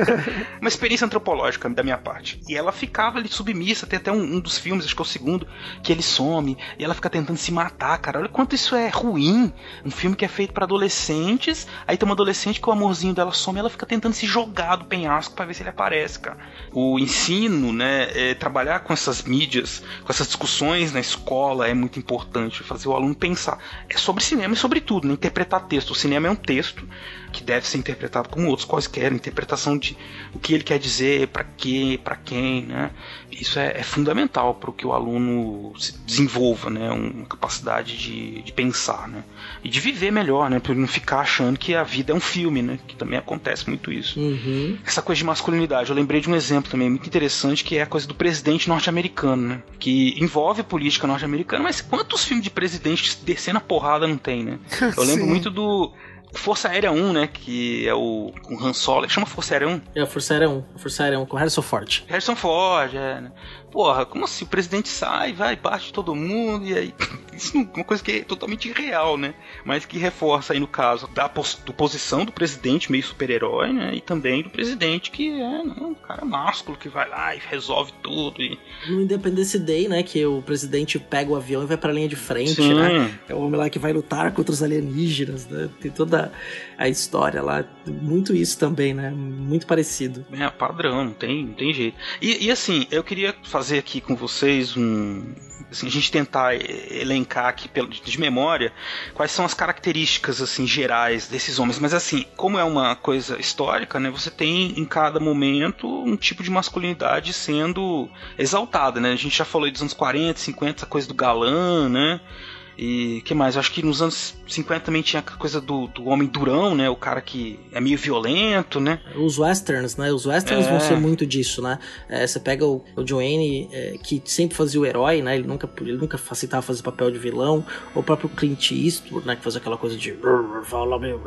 *laughs* uma experiência antropológica da minha parte. E ela ficava ali submissa, tem até um, um dos filmes, acho que é o segundo, que ele some e ela fica tentando se matar, cara. Olha quanto isso é ruim. Um filme que é feito pra adolescentes, aí tem uma adolescente que o amorzinho dela some ela fica tentando se jogar do penhasco pra ver se ele aparece, cara. O ensino, né, é, trabalhar com essas mídias, com essas discussões na escola é muito importante, fazer o aluno pensar. É sobre cinema e sobre tudo, né? interpretar texto. O cinema é um texto que deve ser interpretado como outros quaisquer, interpretação de o que ele quer dizer, para quê, para quem, né? Isso é, é fundamental para que o aluno se desenvolva, né? Uma capacidade de, de pensar, né? E de viver melhor, né? Para ele não ficar achando que a vida é um filme, né? Que também acontece muito isso. Uhum. Essa coisa de masculinidade, eu lembrei de um exemplo também muito interessante que é a coisa do presidente norte-americano, né? Que envolve política norte-americana, mas quantos filmes de presidente descendo a porrada não tem, né? Eu lembro *laughs* muito do Força Aérea 1, né? Que é o, o Han Solo, chama Força Aérea 1. É Força Aérea 1. A Força Aérea 1 com Harrison Ford. Harrison Ford, é, né? Porra, como assim? O presidente sai, vai, bate todo mundo, e aí *laughs* Isso *laughs* uma coisa que é totalmente irreal, né? Mas que reforça aí no caso da pos do posição do presidente meio super-herói, né? E também do presidente que é né, um cara másculo que vai lá e resolve tudo. E... No Independence Day, né? Que o presidente pega o avião e vai pra linha de frente, Sim. né? É o homem lá que vai lutar contra os alienígenas, né? Tem toda a história lá. Muito isso também, né? Muito parecido. É, padrão, não tem, não tem jeito. E, e assim, eu queria fazer aqui com vocês um. Assim, a gente tentar elencar aqui pelo- de memória quais são as características assim gerais desses homens. Mas assim, como é uma coisa histórica, né? Você tem em cada momento um tipo de masculinidade sendo exaltada, né? A gente já falou dos anos 40, 50, essa coisa do galã, né? E que mais? Eu acho que nos anos 50 também tinha a coisa do, do homem durão, né? O cara que é meio violento, né? Os westerns, né? Os westerns É. vão ser muito disso, né? É, você pega o, o Joanne, é, que sempre fazia o herói, né? Ele nunca, ele nunca aceitava fazer papel de vilão. O próprio Clint Eastwood, né? Que fazia aquela coisa de... Fala meio...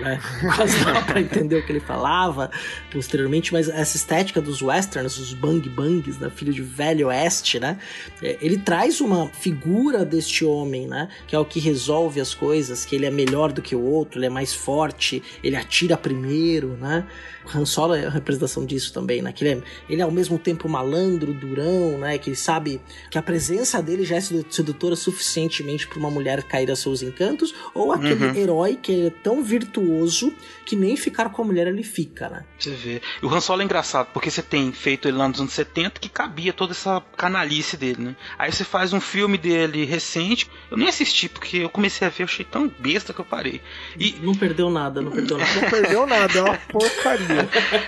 né? *laughs* Quase dava pra entender o que ele falava posteriormente. Mas essa estética dos westerns, os bang bangs, né? Filho de velho oeste, né? É, ele traz uma figura deste homem, né? Que é o que resolve as coisas, que ele é melhor do que o outro, ele é mais forte, ele atira primeiro, né? O Han Solo é a representação disso também, né? Que ele é, ele é ao mesmo tempo malandro, durão, né? Que ele sabe que a presença dele já é sedu- sedutora suficientemente para uma mulher cair a seus encantos, ou aquele herói que é tão virtuoso que nem ficar com a mulher ele fica, né? Você vê. E o Han Solo é engraçado, porque você tem feito ele lá nos anos 70 que cabia toda essa canalice dele, né? Aí você faz um filme dele recente, eu nem assisti, porque eu comecei a ver, eu achei tão besta que eu parei. E. Não perdeu nada, não perdeu *laughs* nada. Não perdeu nada, é uma porcaria. *laughs*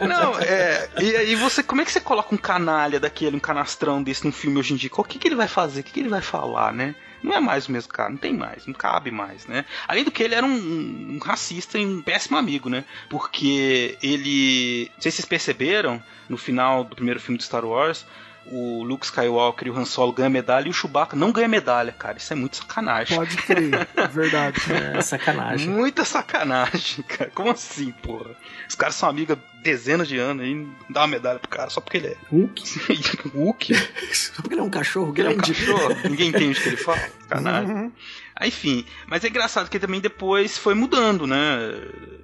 Não, é. E aí você. Como é que você coloca um canalha daquele, um canastrão desse num filme hoje em dia? O que, que ele vai fazer? O que, que ele vai falar, né? Não é mais o mesmo cara, não tem mais, não cabe mais, né? Além do que ele era um, um racista e um péssimo amigo, né? Porque ele. Não sei se vocês perceberam, no final do primeiro filme de Star Wars, o Luke Skywalker e o Han Solo ganham medalha e o Chewbacca não ganha medalha, cara. Isso é muito sacanagem. Pode crer, é verdade. *laughs* É sacanagem. Muita sacanagem, cara. Como assim, porra? Os caras são amigos há dezenas de anos e não dá uma medalha pro cara só porque ele é Hulk? *laughs* Hulk. *laughs* Só porque ele é um cachorro Ele é um grande. cachorro, ninguém entende o que ele fala. Sacanagem. Aí, Enfim, mas é engraçado que também depois foi mudando, né?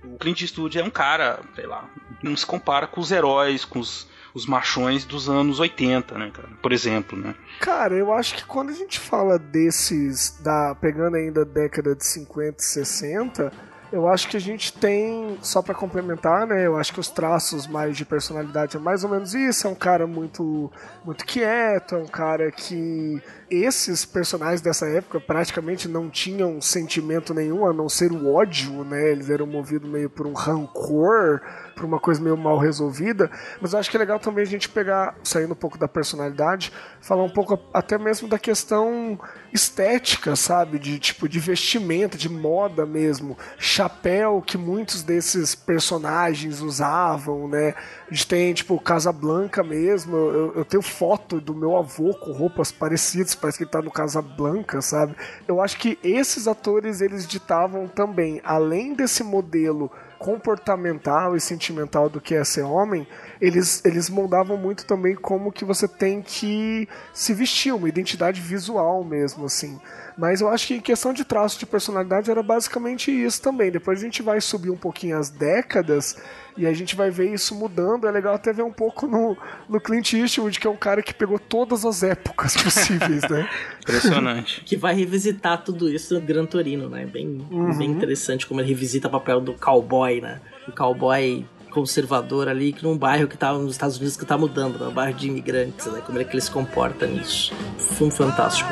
O Clint Eastwood é um cara, sei lá, não se compara com os heróis, com os, os machões dos anos 80, né, cara? Por exemplo, né? Cara, eu acho que quando a gente fala desses, da pegando ainda a década de 50 e 60, eu acho que a gente tem, só pra complementar, né? Eu acho que os traços mais de personalidade é mais ou menos isso. É um cara muito, muito quieto, é um cara que esses personagens dessa época praticamente não tinham sentimento nenhum a não ser o ódio, né? Eles eram movidos meio por um rancor, por uma coisa meio mal resolvida. Mas eu acho que é legal também a gente pegar, saindo um pouco da personalidade, falar um pouco até mesmo da questão estética, sabe? De tipo de vestimenta, de moda mesmo, chapéu que muitos desses personagens usavam, né? A gente tem tipo Casablanca mesmo. Eu, eu tenho foto do meu avô com roupas parecidas, parece que ele tá no Casablanca, sabe? Eu acho que esses atores eles ditavam também, além desse modelo comportamental e sentimental do que é ser homem, eles, eles moldavam muito também como que você tem que se vestir, uma identidade visual mesmo, assim. Mas eu acho que em questão de traço de personalidade era basicamente isso também. Depois a gente vai subir um pouquinho as décadas e a gente vai ver isso mudando. É legal até ver um pouco no, no Clint Eastwood, que é um cara que pegou todas as épocas possíveis, né? *laughs* Impressionante. Que vai revisitar tudo isso no Gran Torino, né? Bem, bem interessante como ele revisita o papel do cowboy, né? O cowboy conservador ali, que num bairro que tá nos Estados Unidos que tá mudando, né? Um bairro de imigrantes, né? Como é que ele se comporta nisso. Filme fantástico.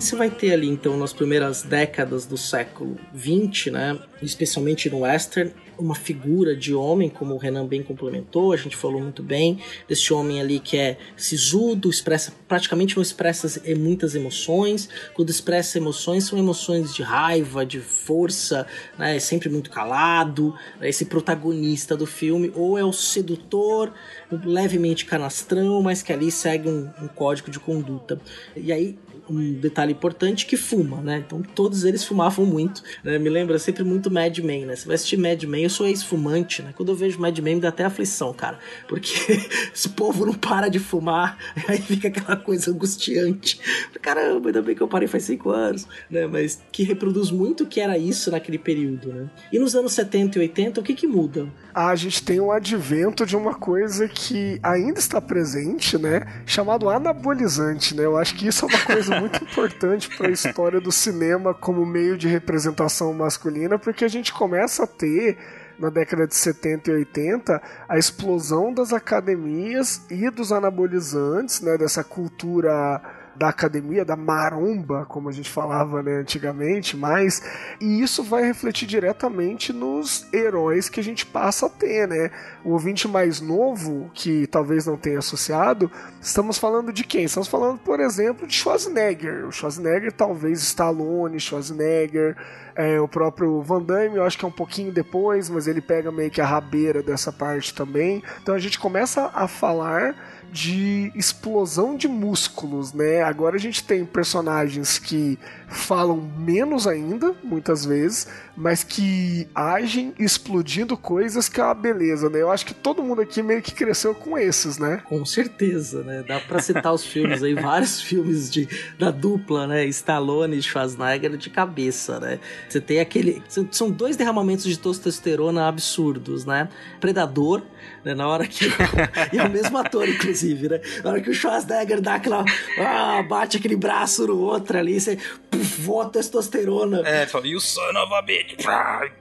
Você vai ter ali, então, nas primeiras décadas do século XX, né, especialmente no western, uma figura de homem, como o Renan bem complementou, a gente falou muito bem, desse homem ali que é sisudo, expressa, praticamente não expressa eh, muitas emoções, quando expressa emoções, são emoções de raiva, de força, né, é sempre muito calado, é esse protagonista do filme, ou é o sedutor, levemente canastrão, mas que ali segue um, um código de conduta. E aí, um detalhe importante que fuma, né? Então todos eles fumavam muito. Né? Me lembra sempre muito Mad Men, né? Você vai assistir Mad Men, eu sou ex-fumante, né? Quando eu vejo Mad Men me dá até aflição, cara. Porque *laughs* esse povo não para de fumar, *laughs* aí fica aquela coisa angustiante. Caramba, ainda bem que eu parei faz cinco anos, né? Mas que reproduz muito o que era isso naquele período, né? E nos anos 70 e 80, o que que muda? A gente tem um advento de uma coisa que ainda está presente, né? Chamado anabolizante, né? Eu acho que isso é uma coisa muito *laughs* importante para a história do cinema como meio de representação masculina, porque a gente começa a ter na década de 70 e 80 a explosão das academias e dos anabolizantes, né? Dessa cultura da academia, da maromba, como a gente falava né, antigamente, mas e isso vai refletir diretamente nos heróis que a gente passa a ter, né? O ouvinte mais novo, que talvez não tenha associado, estamos falando de quem? Estamos falando, por exemplo, de Schwarzenegger. O Schwarzenegger, talvez Stallone, Schwarzenegger, é, o próprio Van Damme, eu acho que é um pouquinho depois, mas ele pega meio que a rabeira dessa parte também. Então a gente começa a falar de explosão de músculos, né? Agora a gente tem personagens que falam menos ainda, muitas vezes, mas que agem explodindo coisas que é uma beleza, né? Eu acho que todo mundo aqui meio que cresceu com esses, né? Com certeza, né? Dá pra citar os filmes aí, *laughs* vários filmes de, da dupla, né? Stallone e Schwarzenegger de cabeça, né? Você tem aquele... São dois derramamentos de testosterona absurdos, né? Predador né? Na hora que. *laughs* e é o mesmo ator, inclusive, né? Na hora que o Schwarzenegger dá aquela. Ah, bate aquele braço no outro ali, você. Puf, voa testosterona. É, fala, e o son novamente.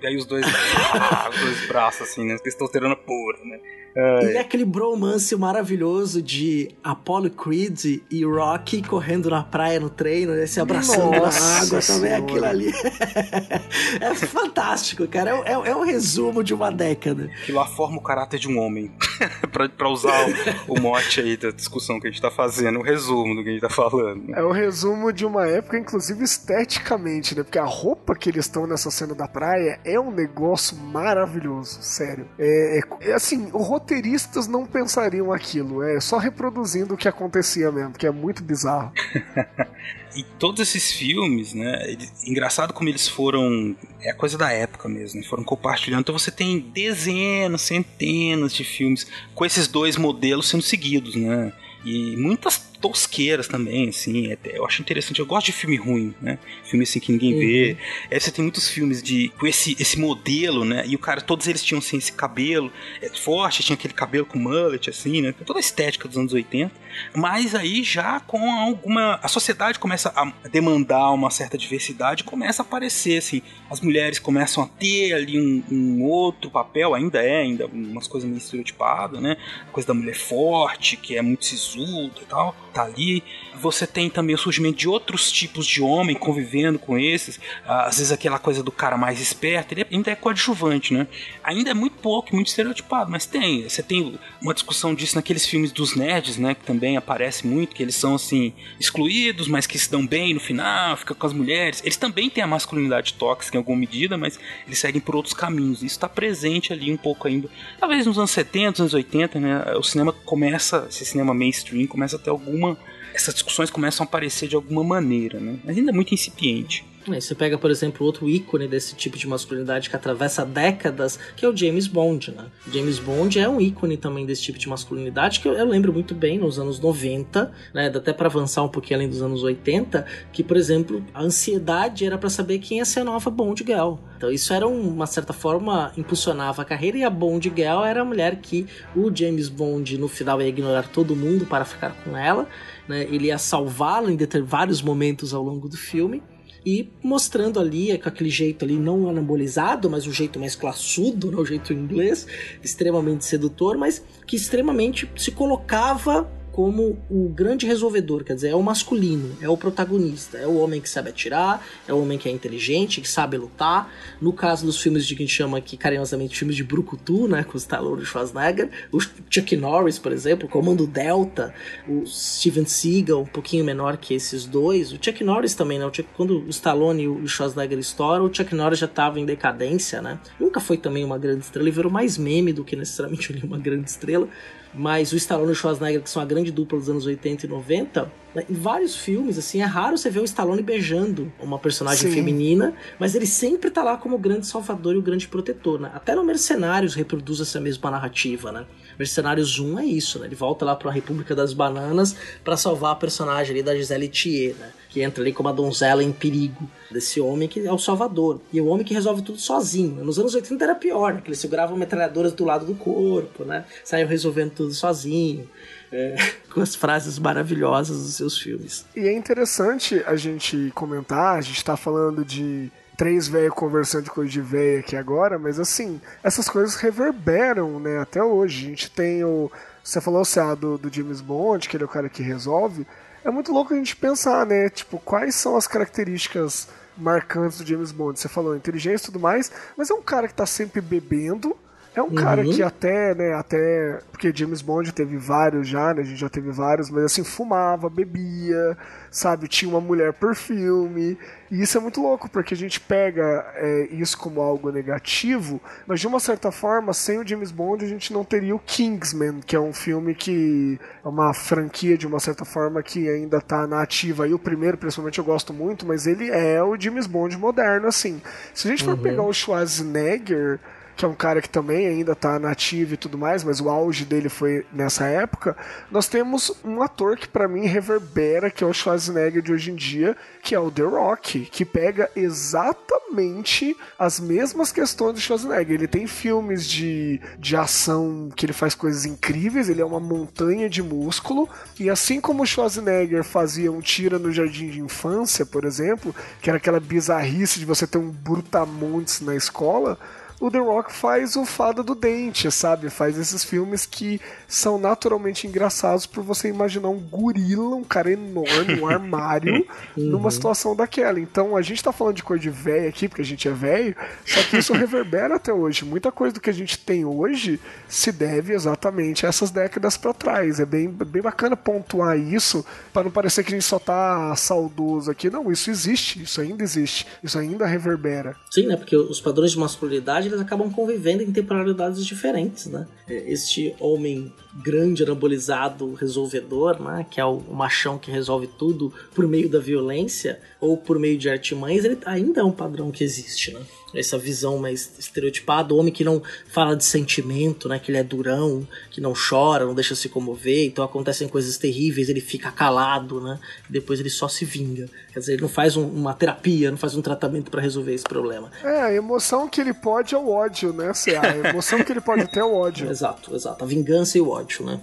E aí os dois. *laughs* os dois braços, assim, né? Testosterona pura, né? E é aquele bromance maravilhoso de Apollo Creed e Rocky correndo na praia no treino, né, se abraçando Nossa na água também, aquilo ali. *laughs* é fantástico, cara. É, é, é, um resumo de uma década. Aquilo lá forma o caráter de um homem. *laughs* pra, pra usar o, o, mote aí da discussão que a gente tá fazendo, o resumo do que a gente tá falando. É o resumo de uma época, inclusive esteticamente, né? Porque a roupa que eles estão nessa cena da praia é um negócio maravilhoso, sério. É, é, é assim, o roteiristas não pensariam aquilo, é só reproduzindo o que acontecia mesmo, que é muito bizarro. *laughs* e todos esses filmes, né? Engraçado como eles foram. É a coisa da época mesmo, né, foram compartilhando. Então você tem dezenas, centenas de filmes com esses dois modelos sendo seguidos, né? E muitas tosqueiras também, assim. É, eu acho interessante. Eu gosto de filme ruim, né? Filme assim que ninguém uhum. vê. Aí você tem muitos filmes de com esse, esse modelo, né? E o cara, todos eles tinham assim, esse cabelo é, forte, tinha aquele cabelo com mullet, assim, né? Toda a estética dos anos 80. Mas aí já com alguma. A sociedade começa a demandar uma certa diversidade, começa a aparecer, assim. As mulheres começam a ter ali um, um outro papel, ainda é, ainda umas coisas meio estereotipadas, né? A coisa da mulher forte, que é muito sisuda e tal tá ali. Você tem também o surgimento de outros tipos de homem convivendo com esses. Às vezes aquela coisa do cara mais esperto, ele ainda é coadjuvante, né? Ainda é muito pouco, muito estereotipado, mas tem. Você tem uma discussão disso naqueles filmes dos nerds, né? Que também aparece muito, que eles são assim, excluídos, mas que se dão bem no final, fica com as mulheres. Eles também têm a masculinidade tóxica em alguma medida, mas eles seguem por outros caminhos. Isso está presente ali um pouco ainda. Talvez nos anos 70, anos 80, né? O cinema começa, esse cinema mainstream começa a ter alguma essas discussões começam a aparecer de alguma maneira, né? Mas ainda é muito incipiente. É, você pega, por exemplo, outro ícone desse tipo de masculinidade que atravessa décadas, que é o James Bond, né? James Bond é um ícone também desse tipo de masculinidade que eu, eu lembro muito bem nos anos 90, né? Até para avançar um pouquinho além dos anos 80, que, por exemplo, a ansiedade era para saber quem ia ser a nova Bond Girl. Então isso era uma certa forma impulsionava a carreira e a Bond Girl era a mulher que o James Bond no final ia ignorar todo mundo para ficar com ela, né? Ele ia salvá-la em vários momentos ao longo do filme e mostrando ali com aquele jeito ali não anabolizado, mas um jeito mais classudo, né, o jeito inglês, extremamente sedutor, mas que extremamente se colocava como o grande resolvedor, quer dizer, é o masculino, é o protagonista, é o homem que sabe atirar, é o homem que é inteligente, que sabe lutar. No caso dos filmes de que a gente chama aqui carinhosamente filmes de brucutu, né, com o Stallone e Schwarzenegger, o Chuck Norris, por exemplo, o Comando Delta, o Steven Seagal, um pouquinho menor que esses dois, o Chuck Norris também, né, o Chuck, quando o Stallone e o Schwarzenegger estouram, o Chuck Norris já estava em decadência, né, nunca foi também uma grande estrela, ele virou mais meme do que necessariamente uma grande estrela, mas o Stallone e o Schwarzenegger, que são a grande dupla dos anos 80 e 90, Né? Em vários filmes, assim, é raro você ver o Stallone beijando uma personagem Sim. feminina, mas ele sempre tá lá como o grande salvador e o grande protetor, né? Até no Mercenários reproduz essa mesma narrativa, né? Mercenários 1 é isso, né? Ele volta lá pra República das Bananas pra salvar a personagem ali da Gisele Thier, né? Que entra ali como a donzela em perigo desse homem que é o salvador. E o homem que resolve tudo sozinho. Nos anos 80 era pior, né? Que eles seguravam metralhadoras do lado do corpo, né? Saiam resolvendo tudo sozinho. É, *laughs* com as frases maravilhosas dos seus filmes. E é interessante a gente comentar, a gente tá falando de três velhos conversando de coisa de velho aqui agora, mas assim, essas coisas reverberam, né, até hoje. A gente tem o. Você falou, Cé, do, do James Bond, que ele é o cara que resolve. É muito louco a gente pensar, né? Tipo, quais são as características marcantes do James Bond? Você falou inteligência e tudo mais, mas é um cara que tá sempre bebendo. É um cara Uhum. que até, né, até. Porque James Bond teve vários já, né? A gente já teve vários, mas assim, fumava, bebia, sabe? Tinha uma mulher por filme. E isso é muito louco, porque a gente pega é, isso como algo negativo, mas de uma certa forma, sem o James Bond, a gente não teria o Kingsman, que é um filme que é uma franquia, de uma certa forma, que ainda tá na ativa. E o primeiro, principalmente, eu gosto muito, mas ele é o James Bond moderno, assim. Se a gente for pegar o Schwarzenegger que é um cara que também ainda tá nativo e tudo mais, mas o auge dele foi nessa época, nós temos um ator que pra mim reverbera, que é o Schwarzenegger de hoje em dia, que é o The Rock, que pega exatamente as mesmas questões do Schwarzenegger. Ele tem filmes de, de ação que ele faz coisas incríveis, ele é uma montanha de músculo, e assim como o Schwarzenegger fazia um tira no jardim de infância, por exemplo, que era aquela bizarrice de você ter um brutamontes na escola, o The Rock faz o Fada do Dente, sabe? Faz esses filmes que são naturalmente engraçados por você imaginar um gorila, um cara enorme, um armário, *laughs* numa situação daquela. Então a gente tá falando de coisa de velho aqui, porque a gente é velho, só que isso *laughs* reverbera até hoje. Muita coisa do que a gente tem hoje se deve exatamente a essas décadas pra trás. É bem, bem bacana pontuar isso, para não parecer que a gente só tá saudoso aqui. Não, isso existe, isso ainda existe, isso ainda reverbera. Sim, né? Porque os padrões de masculinidade eles acabam convivendo em temporalidades diferentes, né? É, Este homem grande, anabolizado, resolvedor, né? Que é o, machão que resolve tudo por meio da violência ou por meio de artimanhas, ele ainda é um padrão que existe, né? Essa visão mais estereotipada, o homem que não fala de sentimento, né? Que ele é durão, que não chora, não deixa se comover, então acontecem coisas terríveis, ele fica calado, né? Depois ele só se vinga. Quer dizer, ele não faz um- uma terapia, não faz um tratamento para resolver esse problema. É, a emoção que ele pode é o ódio, né? A emoção que ele pode ter é o ódio. *laughs* Exato, exato. A vingança e o ódio, né?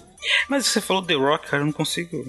Mas você falou The Rock, cara, eu não consigo.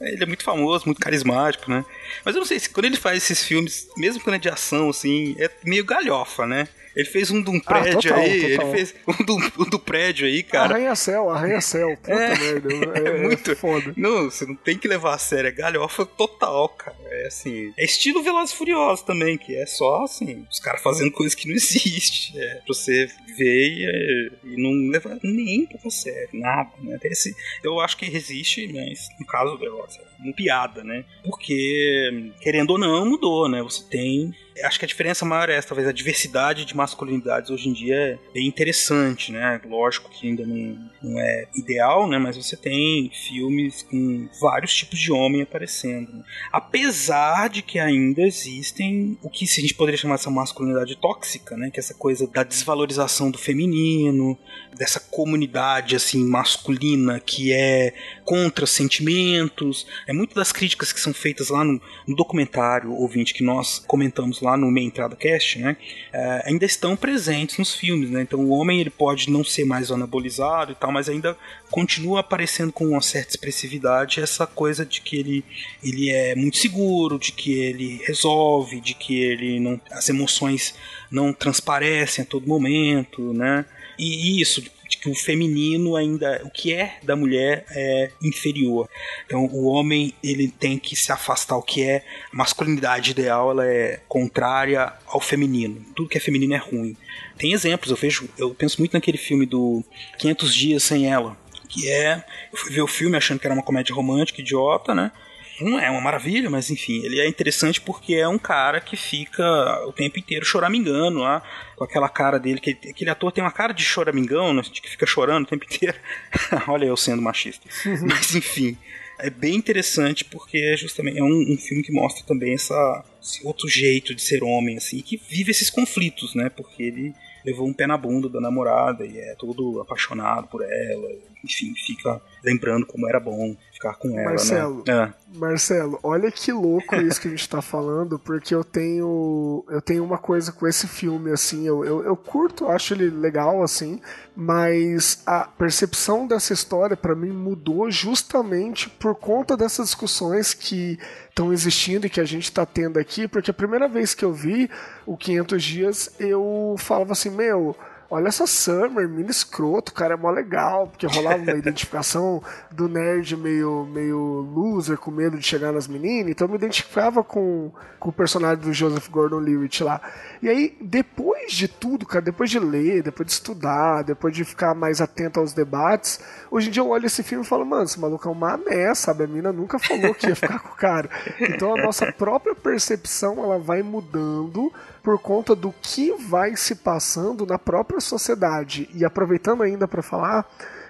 Ele é muito famoso, muito carismático, né? Mas eu não sei se quando ele faz esses filmes, mesmo quando é de ação, assim, é meio galhofa, né? Ele fez um de um prédio total, aí, total. ele fez um do, um do prédio aí, cara. Arranha-céu, arranha-céu. Puta É, merda. *laughs* É, é muito foda. Não, você não tem que levar a sério, é galhofa total, cara. É assim. É estilo Velozes Furiosos também, que é só assim, os caras fazendo *laughs* coisas que não existem. É, pra você ver e, e não levar nem pra sério, nada, né? Esse, eu acho que resiste, mas no caso do Velozes, é uma piada, né? Porque, querendo ou não, mudou, né? Você tem Acho que a diferença maior é essa, talvez a diversidade de masculinidades hoje em dia é bem interessante, né? Lógico que ainda não, não é ideal, né? Mas você tem filmes com vários tipos de homem aparecendo. né? Apesar de que ainda existem o que a gente poderia chamar essa masculinidade tóxica, né? Que é essa coisa da desvalorização do feminino, dessa comunidade assim masculina que é contra sentimentos. É muito das críticas que são feitas lá no, no documentário ouvinte que nós comentamos lá no Meia Entrada Cast, né? é, ainda estão presentes nos filmes, né? Então o homem ele pode não ser mais anabolizado e tal, mas ainda continua aparecendo com uma certa expressividade essa coisa de que ele, ele é muito seguro, de que ele resolve, de que ele não as emoções não transparecem a todo momento, né? E isso de que o feminino ainda, o que é da mulher é inferior. Então o homem ele tem que se afastar o que é a masculinidade ideal, ela é contrária ao feminino. Tudo que é feminino é ruim. Tem exemplos, eu vejo, eu penso muito naquele filme do 500 dias sem ela, que é, eu fui ver o filme achando que era uma comédia romântica idiota, né? Não é uma maravilha, mas enfim, ele é interessante porque é um cara que fica o tempo inteiro choramingando lá, com aquela cara dele, que aquele ator tem uma cara de choramingão, né, de que fica chorando o tempo inteiro. *laughs* Olha eu sendo machista. *laughs* mas enfim, é bem interessante porque é justamente é um, um filme que mostra também essa, esse outro jeito de ser homem, assim, que vive esses conflitos, né? Porque ele levou um pé na bunda da namorada e é todo apaixonado por ela, enfim, fica lembrando como era bom ficar com ela, Marcelo, né? Marcelo, olha que louco isso que a gente tá falando, porque eu tenho eu tenho uma coisa com esse filme, assim, eu, eu, eu curto, acho ele legal, assim, mas a percepção dessa história para mim mudou justamente por conta dessas discussões que estão existindo e que a gente está tendo aqui, porque a primeira vez que eu vi o 500 dias, eu falava assim, meu, olha essa Summer, mini escroto, o cara é mó legal, porque rolava uma *laughs* identificação do nerd meio, meio loser, com medo de chegar nas meninas, então eu me identificava com, com o personagem do Joseph Gordon-Levitt lá. E aí, depois de tudo, cara, depois de ler, depois de estudar, depois de ficar mais atento aos debates, hoje em dia eu olho esse filme e falo, mano, esse maluco é uma mané, sabe? A mina nunca falou que ia ficar com o cara. *laughs* Então a nossa própria percepção, ela vai mudando por conta do que vai se passando na própria sociedade. E aproveitando ainda para falar,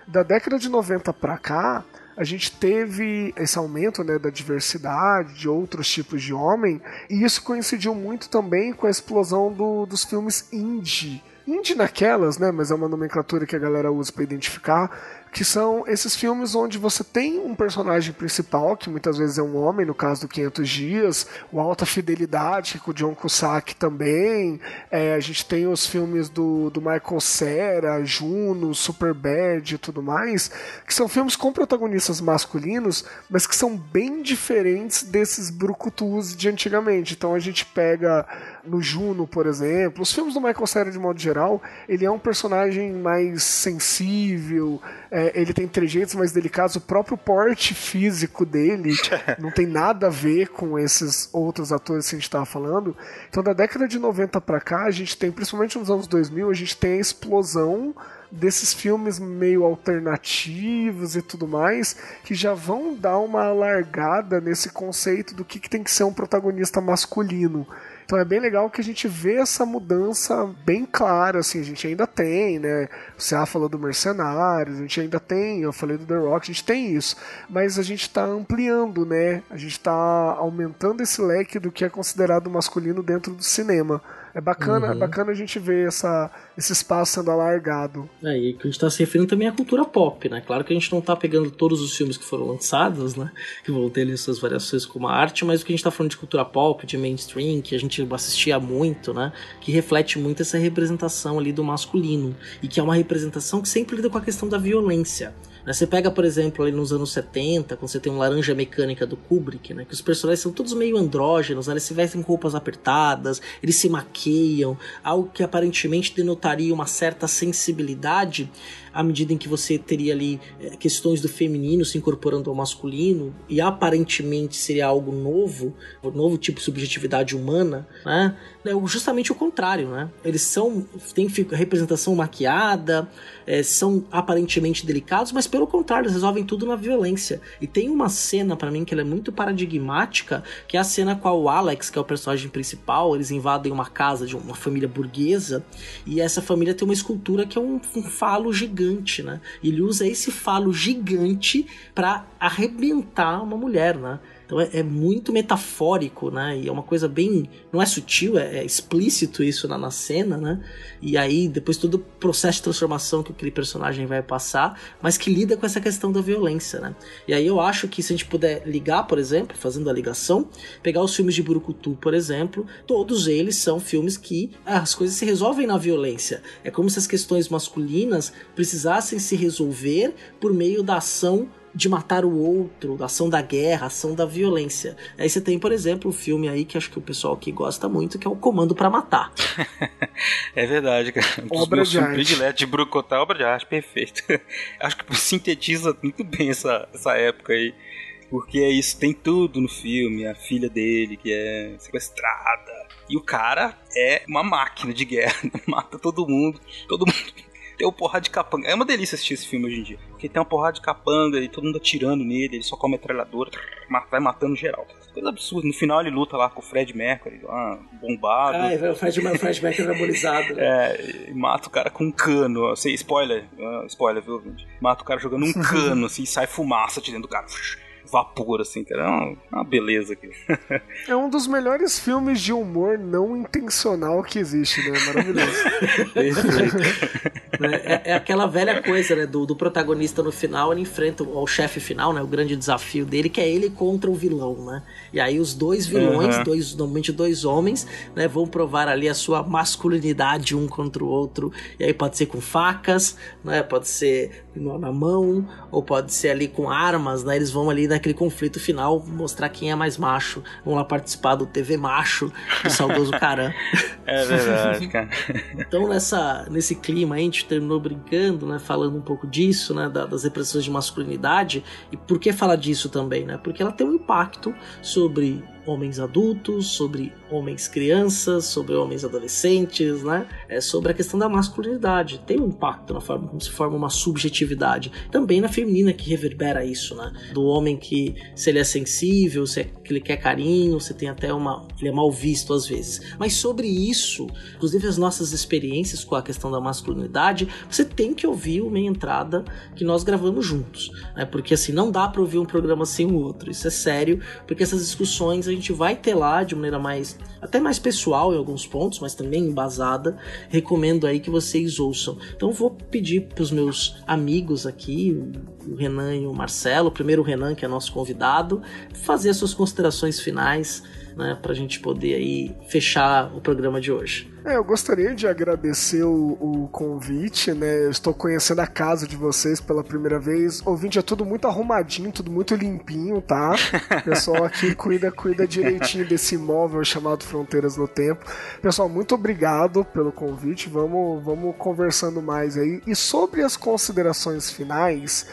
da década de 90 para cá, a gente teve esse aumento né, da diversidade, de outros tipos de homem, e isso coincidiu muito também com a explosão do, dos filmes indie. Indie naquelas, né, mas é uma nomenclatura que a galera usa para identificar, que são esses filmes onde você tem um personagem principal, que muitas vezes é um homem, no caso do 500 Dias, o Alta Fidelidade, com o John Cusack também, é, a gente tem os filmes do, do Michael Cera, Juno, Superbad e tudo mais, que são filmes com protagonistas masculinos, mas que são bem diferentes desses brucutus de antigamente. Então a gente pega no Juno, por exemplo, os filmes do Michael Cera de modo geral, ele é um personagem mais sensível, é, ele tem trejeitos mais delicados, o próprio porte físico dele *laughs* não tem nada a ver com esses outros atores que a gente estava falando. Então, da década de 90 para cá, a gente tem, principalmente nos anos 2000, a gente tem a explosão desses filmes meio alternativos e tudo mais, que já vão dar uma alargada nesse conceito do que, que tem que ser um protagonista masculino. Então é bem legal que a gente vê essa mudança bem clara, assim, a gente ainda tem, né? O CA falou do Mercenários, a gente ainda tem, eu falei do The Rock, a gente tem isso, mas a gente está ampliando, né? A gente está aumentando esse leque do que é considerado masculino dentro do cinema. É bacana, Uhum. é bacana a gente ver essa, esse espaço sendo alargado. É, e que a gente tá se referindo também à cultura pop, né? Claro que a gente não tá pegando todos os filmes que foram lançados, né? Que vão ter ali suas variações como arte, mas o que a gente tá falando de cultura pop, de mainstream, que a gente assistia muito, né? Que reflete muito essa representação ali do masculino. E que é uma representação que sempre lida com a questão da violência. Né? Você pega, por exemplo, ali nos anos 70, quando você tem um Laranja Mecânica do Kubrick, né? Que os personagens são todos meio andrógenos, né? eles se vestem com roupas apertadas, eles se maqueiam, algo que aparentemente denotaria uma certa sensibilidade à medida em que você teria ali eh, questões do feminino se incorporando ao masculino e aparentemente seria algo novo, um novo tipo de subjetividade humana, né? É justamente o contrário, né? Eles são têm representação maquiada, eh, são aparentemente delicados, mas pelo contrário, eles resolvem tudo na violência. E tem uma cena pra mim que é muito paradigmática, que é a cena com o Alex, que é o personagem principal, eles invadem uma casa de uma família burguesa e essa família tem uma escultura que é um, um falo gigante, né? E ele usa esse falo gigante pra arrebentar uma mulher, né? Então é, é muito metafórico, né? E é uma coisa bem. Não é sutil, é, é explícito isso na, na cena, né? E aí, depois todo o processo de transformação que aquele personagem vai passar, mas que lida com essa questão da violência, né? E aí eu acho que se a gente puder ligar, por exemplo, fazendo a ligação, pegar os filmes de Burukutu, por exemplo, todos eles são filmes que ah, as coisas se resolvem na violência. É como se as questões masculinas precisassem se resolver por meio da ação de matar o outro, da ação da guerra, ação da violência. Aí você tem, por exemplo, um filme aí que acho que o pessoal aqui gosta muito, que é o Comando pra Matar. *laughs* É verdade, cara. Um Obra de arte. prediletos de Brucotar, obra de arte, perfeito. *laughs* Acho que sintetiza muito bem essa, essa época aí. Porque é isso, tem tudo no filme, a filha dele que é sequestrada. E o cara é uma máquina de guerra, *laughs* mata todo mundo, todo mundo. Tem uma porrada de capanga. É uma delícia assistir esse filme hoje em dia. Porque tem uma porrada de capanga e todo mundo atirando nele, ele só come metralhadora, vai matando geral. Coisa absurda. No final ele luta lá com o Fred Mercury, lá, bombado. Ai, o Fred, o Fred Mercury anabolizado. *laughs* É, e mata o cara com um cano, assim, spoiler, ah, spoiler, viu, gente? Mata o cara jogando um cano, assim, e sai fumaça de dentro do cara. vapor, assim, cara. É uma, uma beleza aqui. *laughs* É um dos melhores filmes de humor não intencional que existe, né? Maravilhoso. *laughs* é, é, aquela velha coisa, né? Do, do, protagonista no final, ele enfrenta o, o chefe final, né? O grande desafio dele, que é ele contra o vilão, né? E aí os dois vilões, uhum. dois, normalmente dois homens, né? Vão provar ali a sua masculinidade um contra o outro. E aí pode ser com facas, né? Pode ser na mão, ou pode ser ali com armas, né? Eles vão ali naquele conflito final mostrar quem é mais macho. Vão lá participar do TV Macho, do saudoso *laughs* Caran. É verdade, cara. então nessa, nesse clima a gente terminou brincando, né? Falando um pouco disso, né? das repressões de masculinidade. E por que falar disso também, né? Porque ela tem um impacto sobre homens adultos, sobre homens crianças, sobre homens adolescentes, né? É sobre a questão da masculinidade. Tem um impacto na forma como se forma uma subjetividade. Também na feminina que reverbera isso, né? Do homem que, se ele é sensível, se é, que ele quer carinho, se tem até uma. ele é mal visto às vezes. Mas sobre isso, inclusive as nossas experiências com a questão da masculinidade, você tem que ouvir uma entrada que nós gravamos juntos. Né? Porque assim, não dá para ouvir um programa sem o outro. Isso é sério, porque essas discussões a gente vai ter lá de maneira mais até mais pessoal em alguns pontos, mas também embasada. Recomendo aí que vocês ouçam. Então vou pedir para os meus amigos aqui, o Renan e o Marcelo, primeiro o Renan, que é nosso convidado, fazer as suas considerações finais né, para a gente poder aí fechar o programa de hoje. É, eu gostaria de agradecer o, o, convite, né? Eu estou conhecendo a casa de vocês pela primeira vez. O ouvinte é tudo muito arrumadinho, tudo muito limpinho, tá? *laughs* O pessoal aqui cuida, cuida direitinho desse imóvel chamado Fronteiras no Tempo. Pessoal, muito obrigado pelo convite. Vamos, vamos conversando mais aí. E sobre as considerações finais,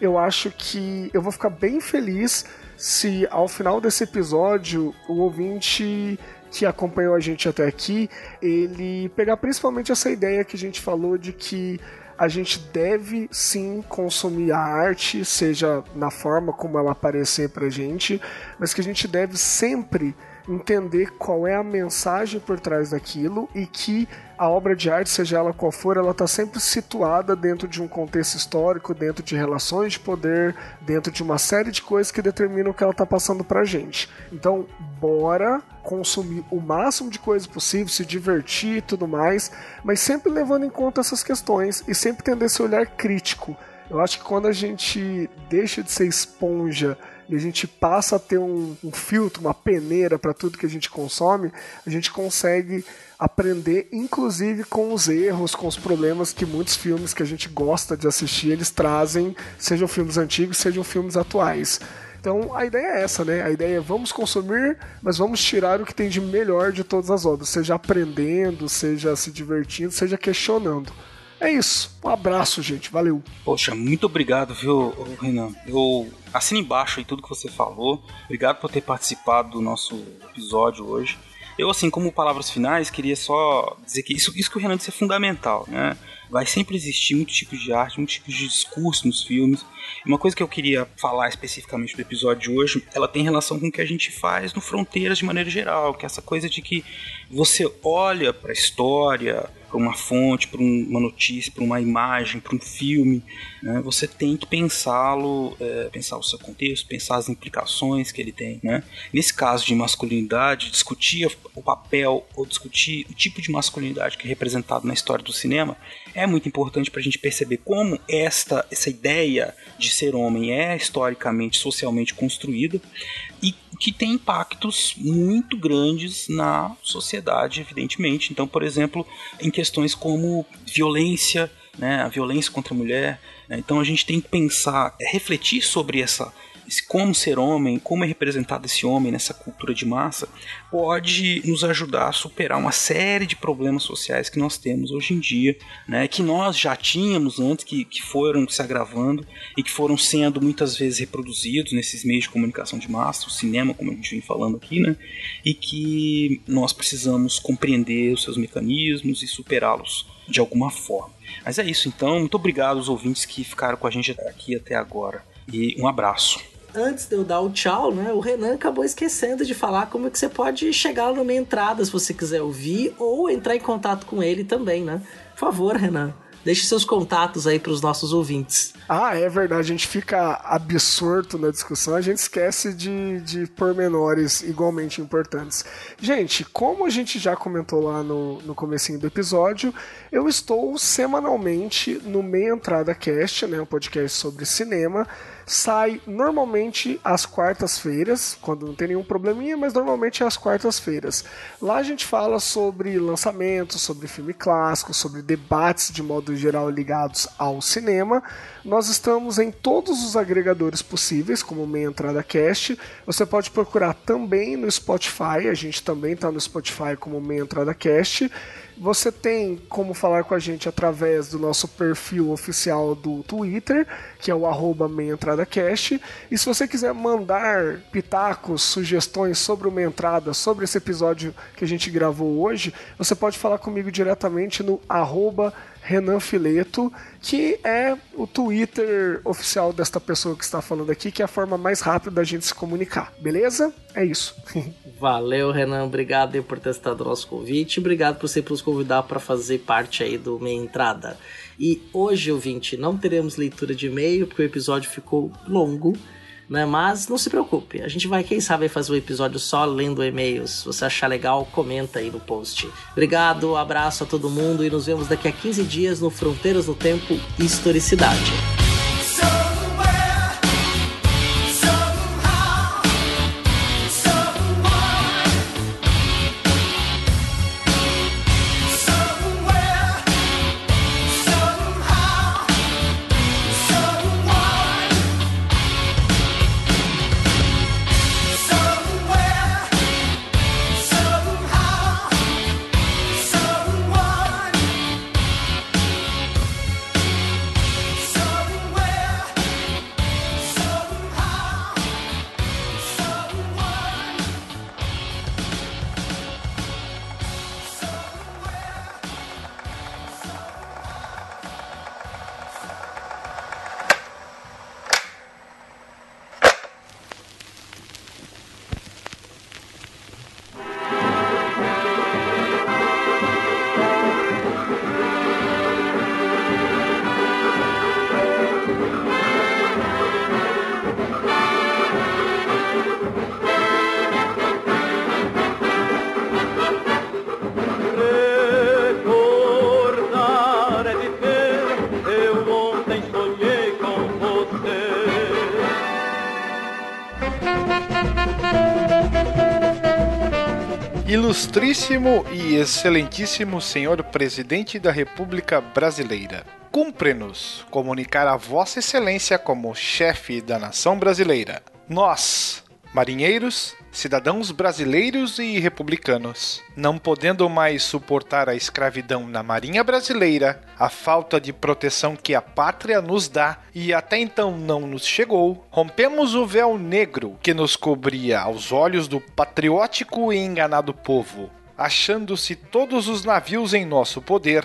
eu acho que eu vou ficar bem feliz se ao final desse episódio o ouvinte que acompanhou a gente até aqui, ele pegar principalmente essa ideia que a gente falou de que a gente deve sim consumir a arte, seja na forma como ela aparecer pra gente, mas que a gente deve sempre entender qual é a mensagem por trás daquilo e que a obra de arte, seja ela qual for, ela está sempre situada dentro de um contexto histórico, dentro de relações de poder, dentro de uma série de coisas que determinam o que ela está passando para gente. Então, bora consumir o máximo de coisas possível, se divertir e tudo mais, mas sempre levando em conta essas questões e sempre tendo esse olhar crítico. Eu acho que quando a gente deixa de ser esponja e a gente passa a ter um, um filtro, uma peneira para tudo que a gente consome, a gente consegue aprender, inclusive com os erros, com os problemas que muitos filmes que a gente gosta de assistir eles trazem, sejam filmes antigos, sejam filmes atuais. Então a ideia é essa, né? A ideia é vamos consumir, mas vamos tirar o que tem de melhor de todas as obras, seja aprendendo, seja se divertindo, seja questionando. É isso. Um abraço, gente. Valeu. Poxa, muito obrigado, viu, Renan? Eu assino embaixo aí tudo que você falou. Obrigado por ter participado do nosso episódio hoje. Eu, assim, como palavras finais, queria só dizer que isso, isso que o Renan disse é fundamental, né? Vai sempre existir muitos tipos de arte, muitos tipos de discurso nos filmes. Uma coisa que eu queria falar especificamente do episódio de hoje, ela tem relação com o que a gente faz no Fronteiras de maneira geral, que é essa coisa de que você olha para a história, para uma fonte, para uma notícia, para uma imagem, para um filme, né? você tem que pensá-lo, é, pensar o seu contexto, pensar as implicações que ele tem. Né? Nesse caso de masculinidade, discutir o papel ou discutir o tipo de masculinidade que é representado na história do cinema é muito importante para a gente perceber como esta essa ideia de ser homem é historicamente, socialmente construída e que tem impactos muito grandes na sociedade, evidentemente. Então, por exemplo, em questões como violência, né, a violência contra a mulher. Né, então, a gente tem que pensar, refletir sobre essa como ser homem, como é representado esse homem nessa cultura de massa, pode nos ajudar a superar uma série de problemas sociais que nós temos hoje em dia, né, que nós já tínhamos antes, que, que foram se agravando e que foram sendo muitas vezes reproduzidos nesses meios de comunicação de massa, o cinema, como a gente vem falando aqui, né, e que nós precisamos compreender os seus mecanismos e superá-los de alguma forma. Mas é isso, então. Muito obrigado aos ouvintes que ficaram com a gente aqui até agora. E um abraço antes de eu dar o tchau, né, o Renan acabou esquecendo de falar como é que você pode chegar numa entrada se você quiser ouvir ou entrar em contato com ele também, né? Por favor, Renan, Deixe seus contatos aí para os nossos ouvintes. Ah, é verdade, a gente fica absorto na discussão, a gente esquece de, de pormenores igualmente importantes. Gente, como a gente já comentou lá no, no comecinho do episódio, eu estou semanalmente no Meia Entrada Cast, né, um podcast sobre cinema, sai normalmente às quartas-feiras, quando não tem nenhum probleminha, mas normalmente é às quartas-feiras. Lá a gente fala sobre lançamentos, sobre filme clássico, sobre debates de modo geral ligados ao cinema. Nós estamos em todos os agregadores possíveis, como Meia Entrada Cast. Você pode procurar também no Spotify, a gente também está no Spotify como Meia Entrada Cast. Você tem como falar com a gente através do nosso perfil oficial do Twitter, que é o arroba meiaentradacast. E se você quiser mandar pitacos, sugestões sobre uma entrada, sobre esse episódio que a gente gravou hoje, você pode falar comigo diretamente no arroba Renan Fileto, que é o Twitter oficial desta pessoa que está falando aqui, que é a forma mais rápida da gente se comunicar. Beleza? É isso. *laughs* Valeu, Renan. Obrigado por ter estado o nosso convite. Obrigado por sempre nos convidar para fazer parte aí do Meia Entrada. E hoje, ouvinte, não teremos leitura de e-mail, porque o episódio ficou longo. Né? Mas não se preocupe, a gente vai, quem sabe, fazer um episódio só lendo e-mails. Se você achar legal, comenta aí no post. Obrigado, abraço a todo mundo e nos vemos daqui a 15 dias no Fronteiras do Tempo Historicidade. Ilustríssimo e excelentíssimo Senhor Presidente da República Brasileira, cumpre-nos comunicar a Vossa Excelência como chefe da nação brasileira. Nós, marinheiros, cidadãos brasileiros e republicanos, não podendo mais suportar a escravidão na Marinha Brasileira, a falta de proteção que a pátria nos dá e até então não nos chegou, rompemos o véu negro que nos cobria aos olhos do patriótico e enganado povo, achando-se todos os navios em nosso poder,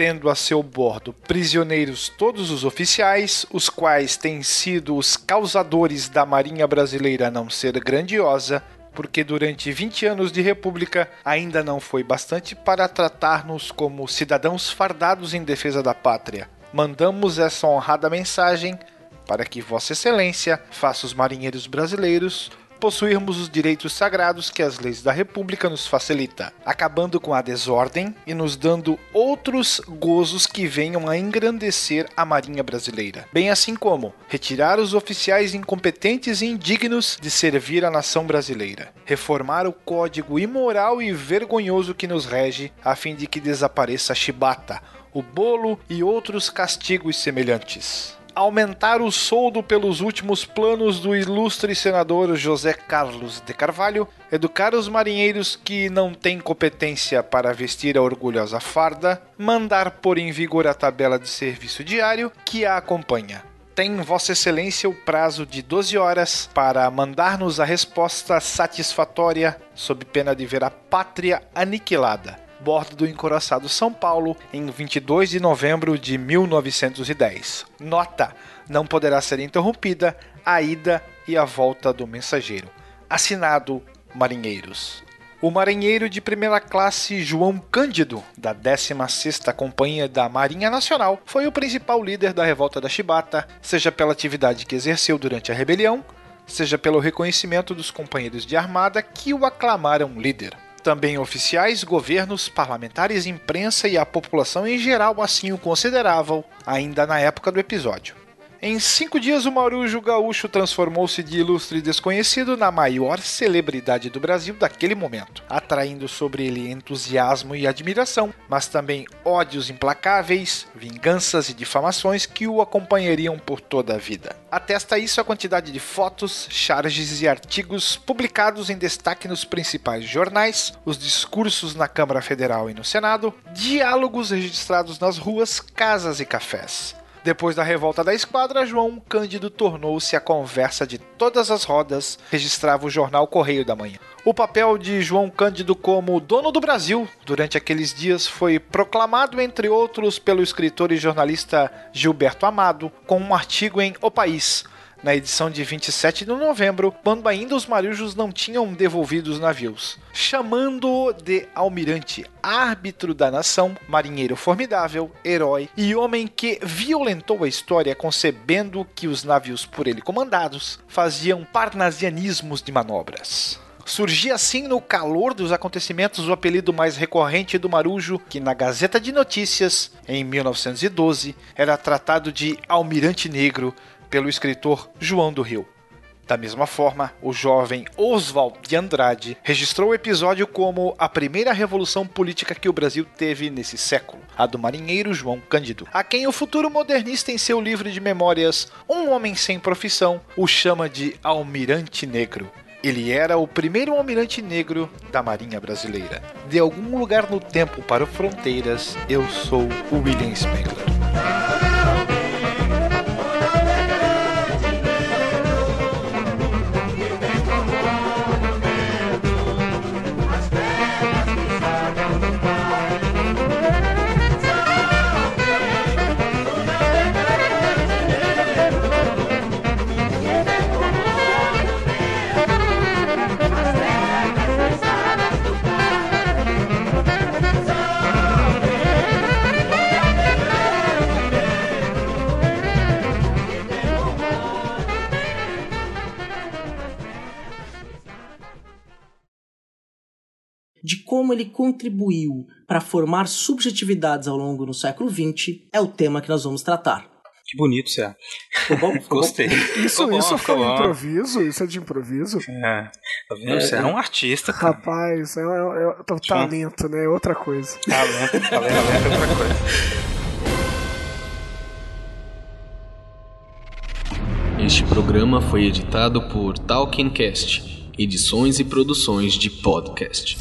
tendo a seu bordo prisioneiros todos os oficiais, os quais têm sido os causadores da Marinha Brasileira não ser grandiosa, porque durante 20 anos de república ainda não foi bastante para tratar-nos como cidadãos fardados em defesa da pátria. Mandamos essa honrada mensagem para que Vossa Excelência faça os marinheiros brasileiros possuirmos os direitos sagrados que as leis da República nos facilita, acabando com a desordem e nos dando outros gozos que venham a engrandecer a Marinha Brasileira, bem assim como retirar os oficiais incompetentes e indignos de servir a nação brasileira, reformar o código imoral e vergonhoso que nos rege, a fim de que desapareça a chibata, o bolo e outros castigos semelhantes aumentar o soldo pelos últimos planos do ilustre senador José Carlos de Carvalho, educar os marinheiros que não têm competência para vestir a orgulhosa farda, mandar pôr em vigor a tabela de serviço diário que a acompanha. Tem Vossa Excelência o prazo de 12 horas para mandar-nos a resposta satisfatória, sob pena de ver a pátria aniquilada bordo do encoraçado São Paulo em 22 de novembro de 1910. Nota: não poderá ser interrompida a ida e a volta do mensageiro. Assinado Marinheiros. O marinheiro de primeira classe João Cândido, da 16ª Companhia da Marinha Nacional, foi o principal líder da revolta da Chibata, seja pela atividade que exerceu durante a rebelião, seja pelo reconhecimento dos companheiros de armada que o aclamaram líder. Também oficiais, governos, parlamentares, imprensa e a população em geral assim o consideravam, ainda na época do episódio. Em cinco dias, o Marujo Gaúcho transformou-se de ilustre desconhecido na maior celebridade do Brasil daquele momento, atraindo sobre ele entusiasmo e admiração, mas também ódios implacáveis, vinganças e difamações que o acompanhariam por toda a vida. Atesta isso a quantidade de fotos, charges e artigos publicados em destaque nos principais jornais, os discursos na Câmara Federal e no Senado, diálogos registrados nas ruas, casas e cafés. Depois da revolta da esquadra, João Cândido tornou-se a conversa de todas as rodas, registrava o jornal Correio da Manhã. O papel de João Cândido como dono do Brasil durante aqueles dias foi proclamado, entre outros, pelo escritor e jornalista Gilberto Amado, com um artigo em O País, na edição de 27 de novembro, quando ainda os marujos não tinham devolvido os navios, chamando-o de almirante, árbitro da nação, marinheiro formidável, herói e homem que violentou a história concebendo que os navios por ele comandados faziam parnasianismos de manobras. Surgia assim no calor dos acontecimentos o apelido mais recorrente do Marujo, que na Gazeta de Notícias, em 1912, era tratado de Almirante Negro, pelo escritor João do Rio. Da mesma forma, o jovem Oswald de Andrade registrou o episódio como a primeira revolução política que o Brasil teve nesse século, a do marinheiro João Cândido, a quem o futuro modernista em seu livro de memórias Um Homem Sem Profissão o chama de Almirante Negro. Ele era o primeiro almirante negro da Marinha Brasileira. De algum lugar no tempo para fronteiras, eu sou o William Spengler. De como ele contribuiu para formar subjetividades ao longo do século XX, é o tema que nós vamos tratar. Que bonito, Cé. Ficou bom? Ficou Gostei. Isso, bom, isso foi bom. improviso? Isso é de improviso? É, tá vendo? Você é um artista, cara. Rapaz, é, é, é, é talento, né? É outra coisa. Talento, talento, talento é outra coisa. Este programa foi editado por Talkencast, edições e produções de podcast.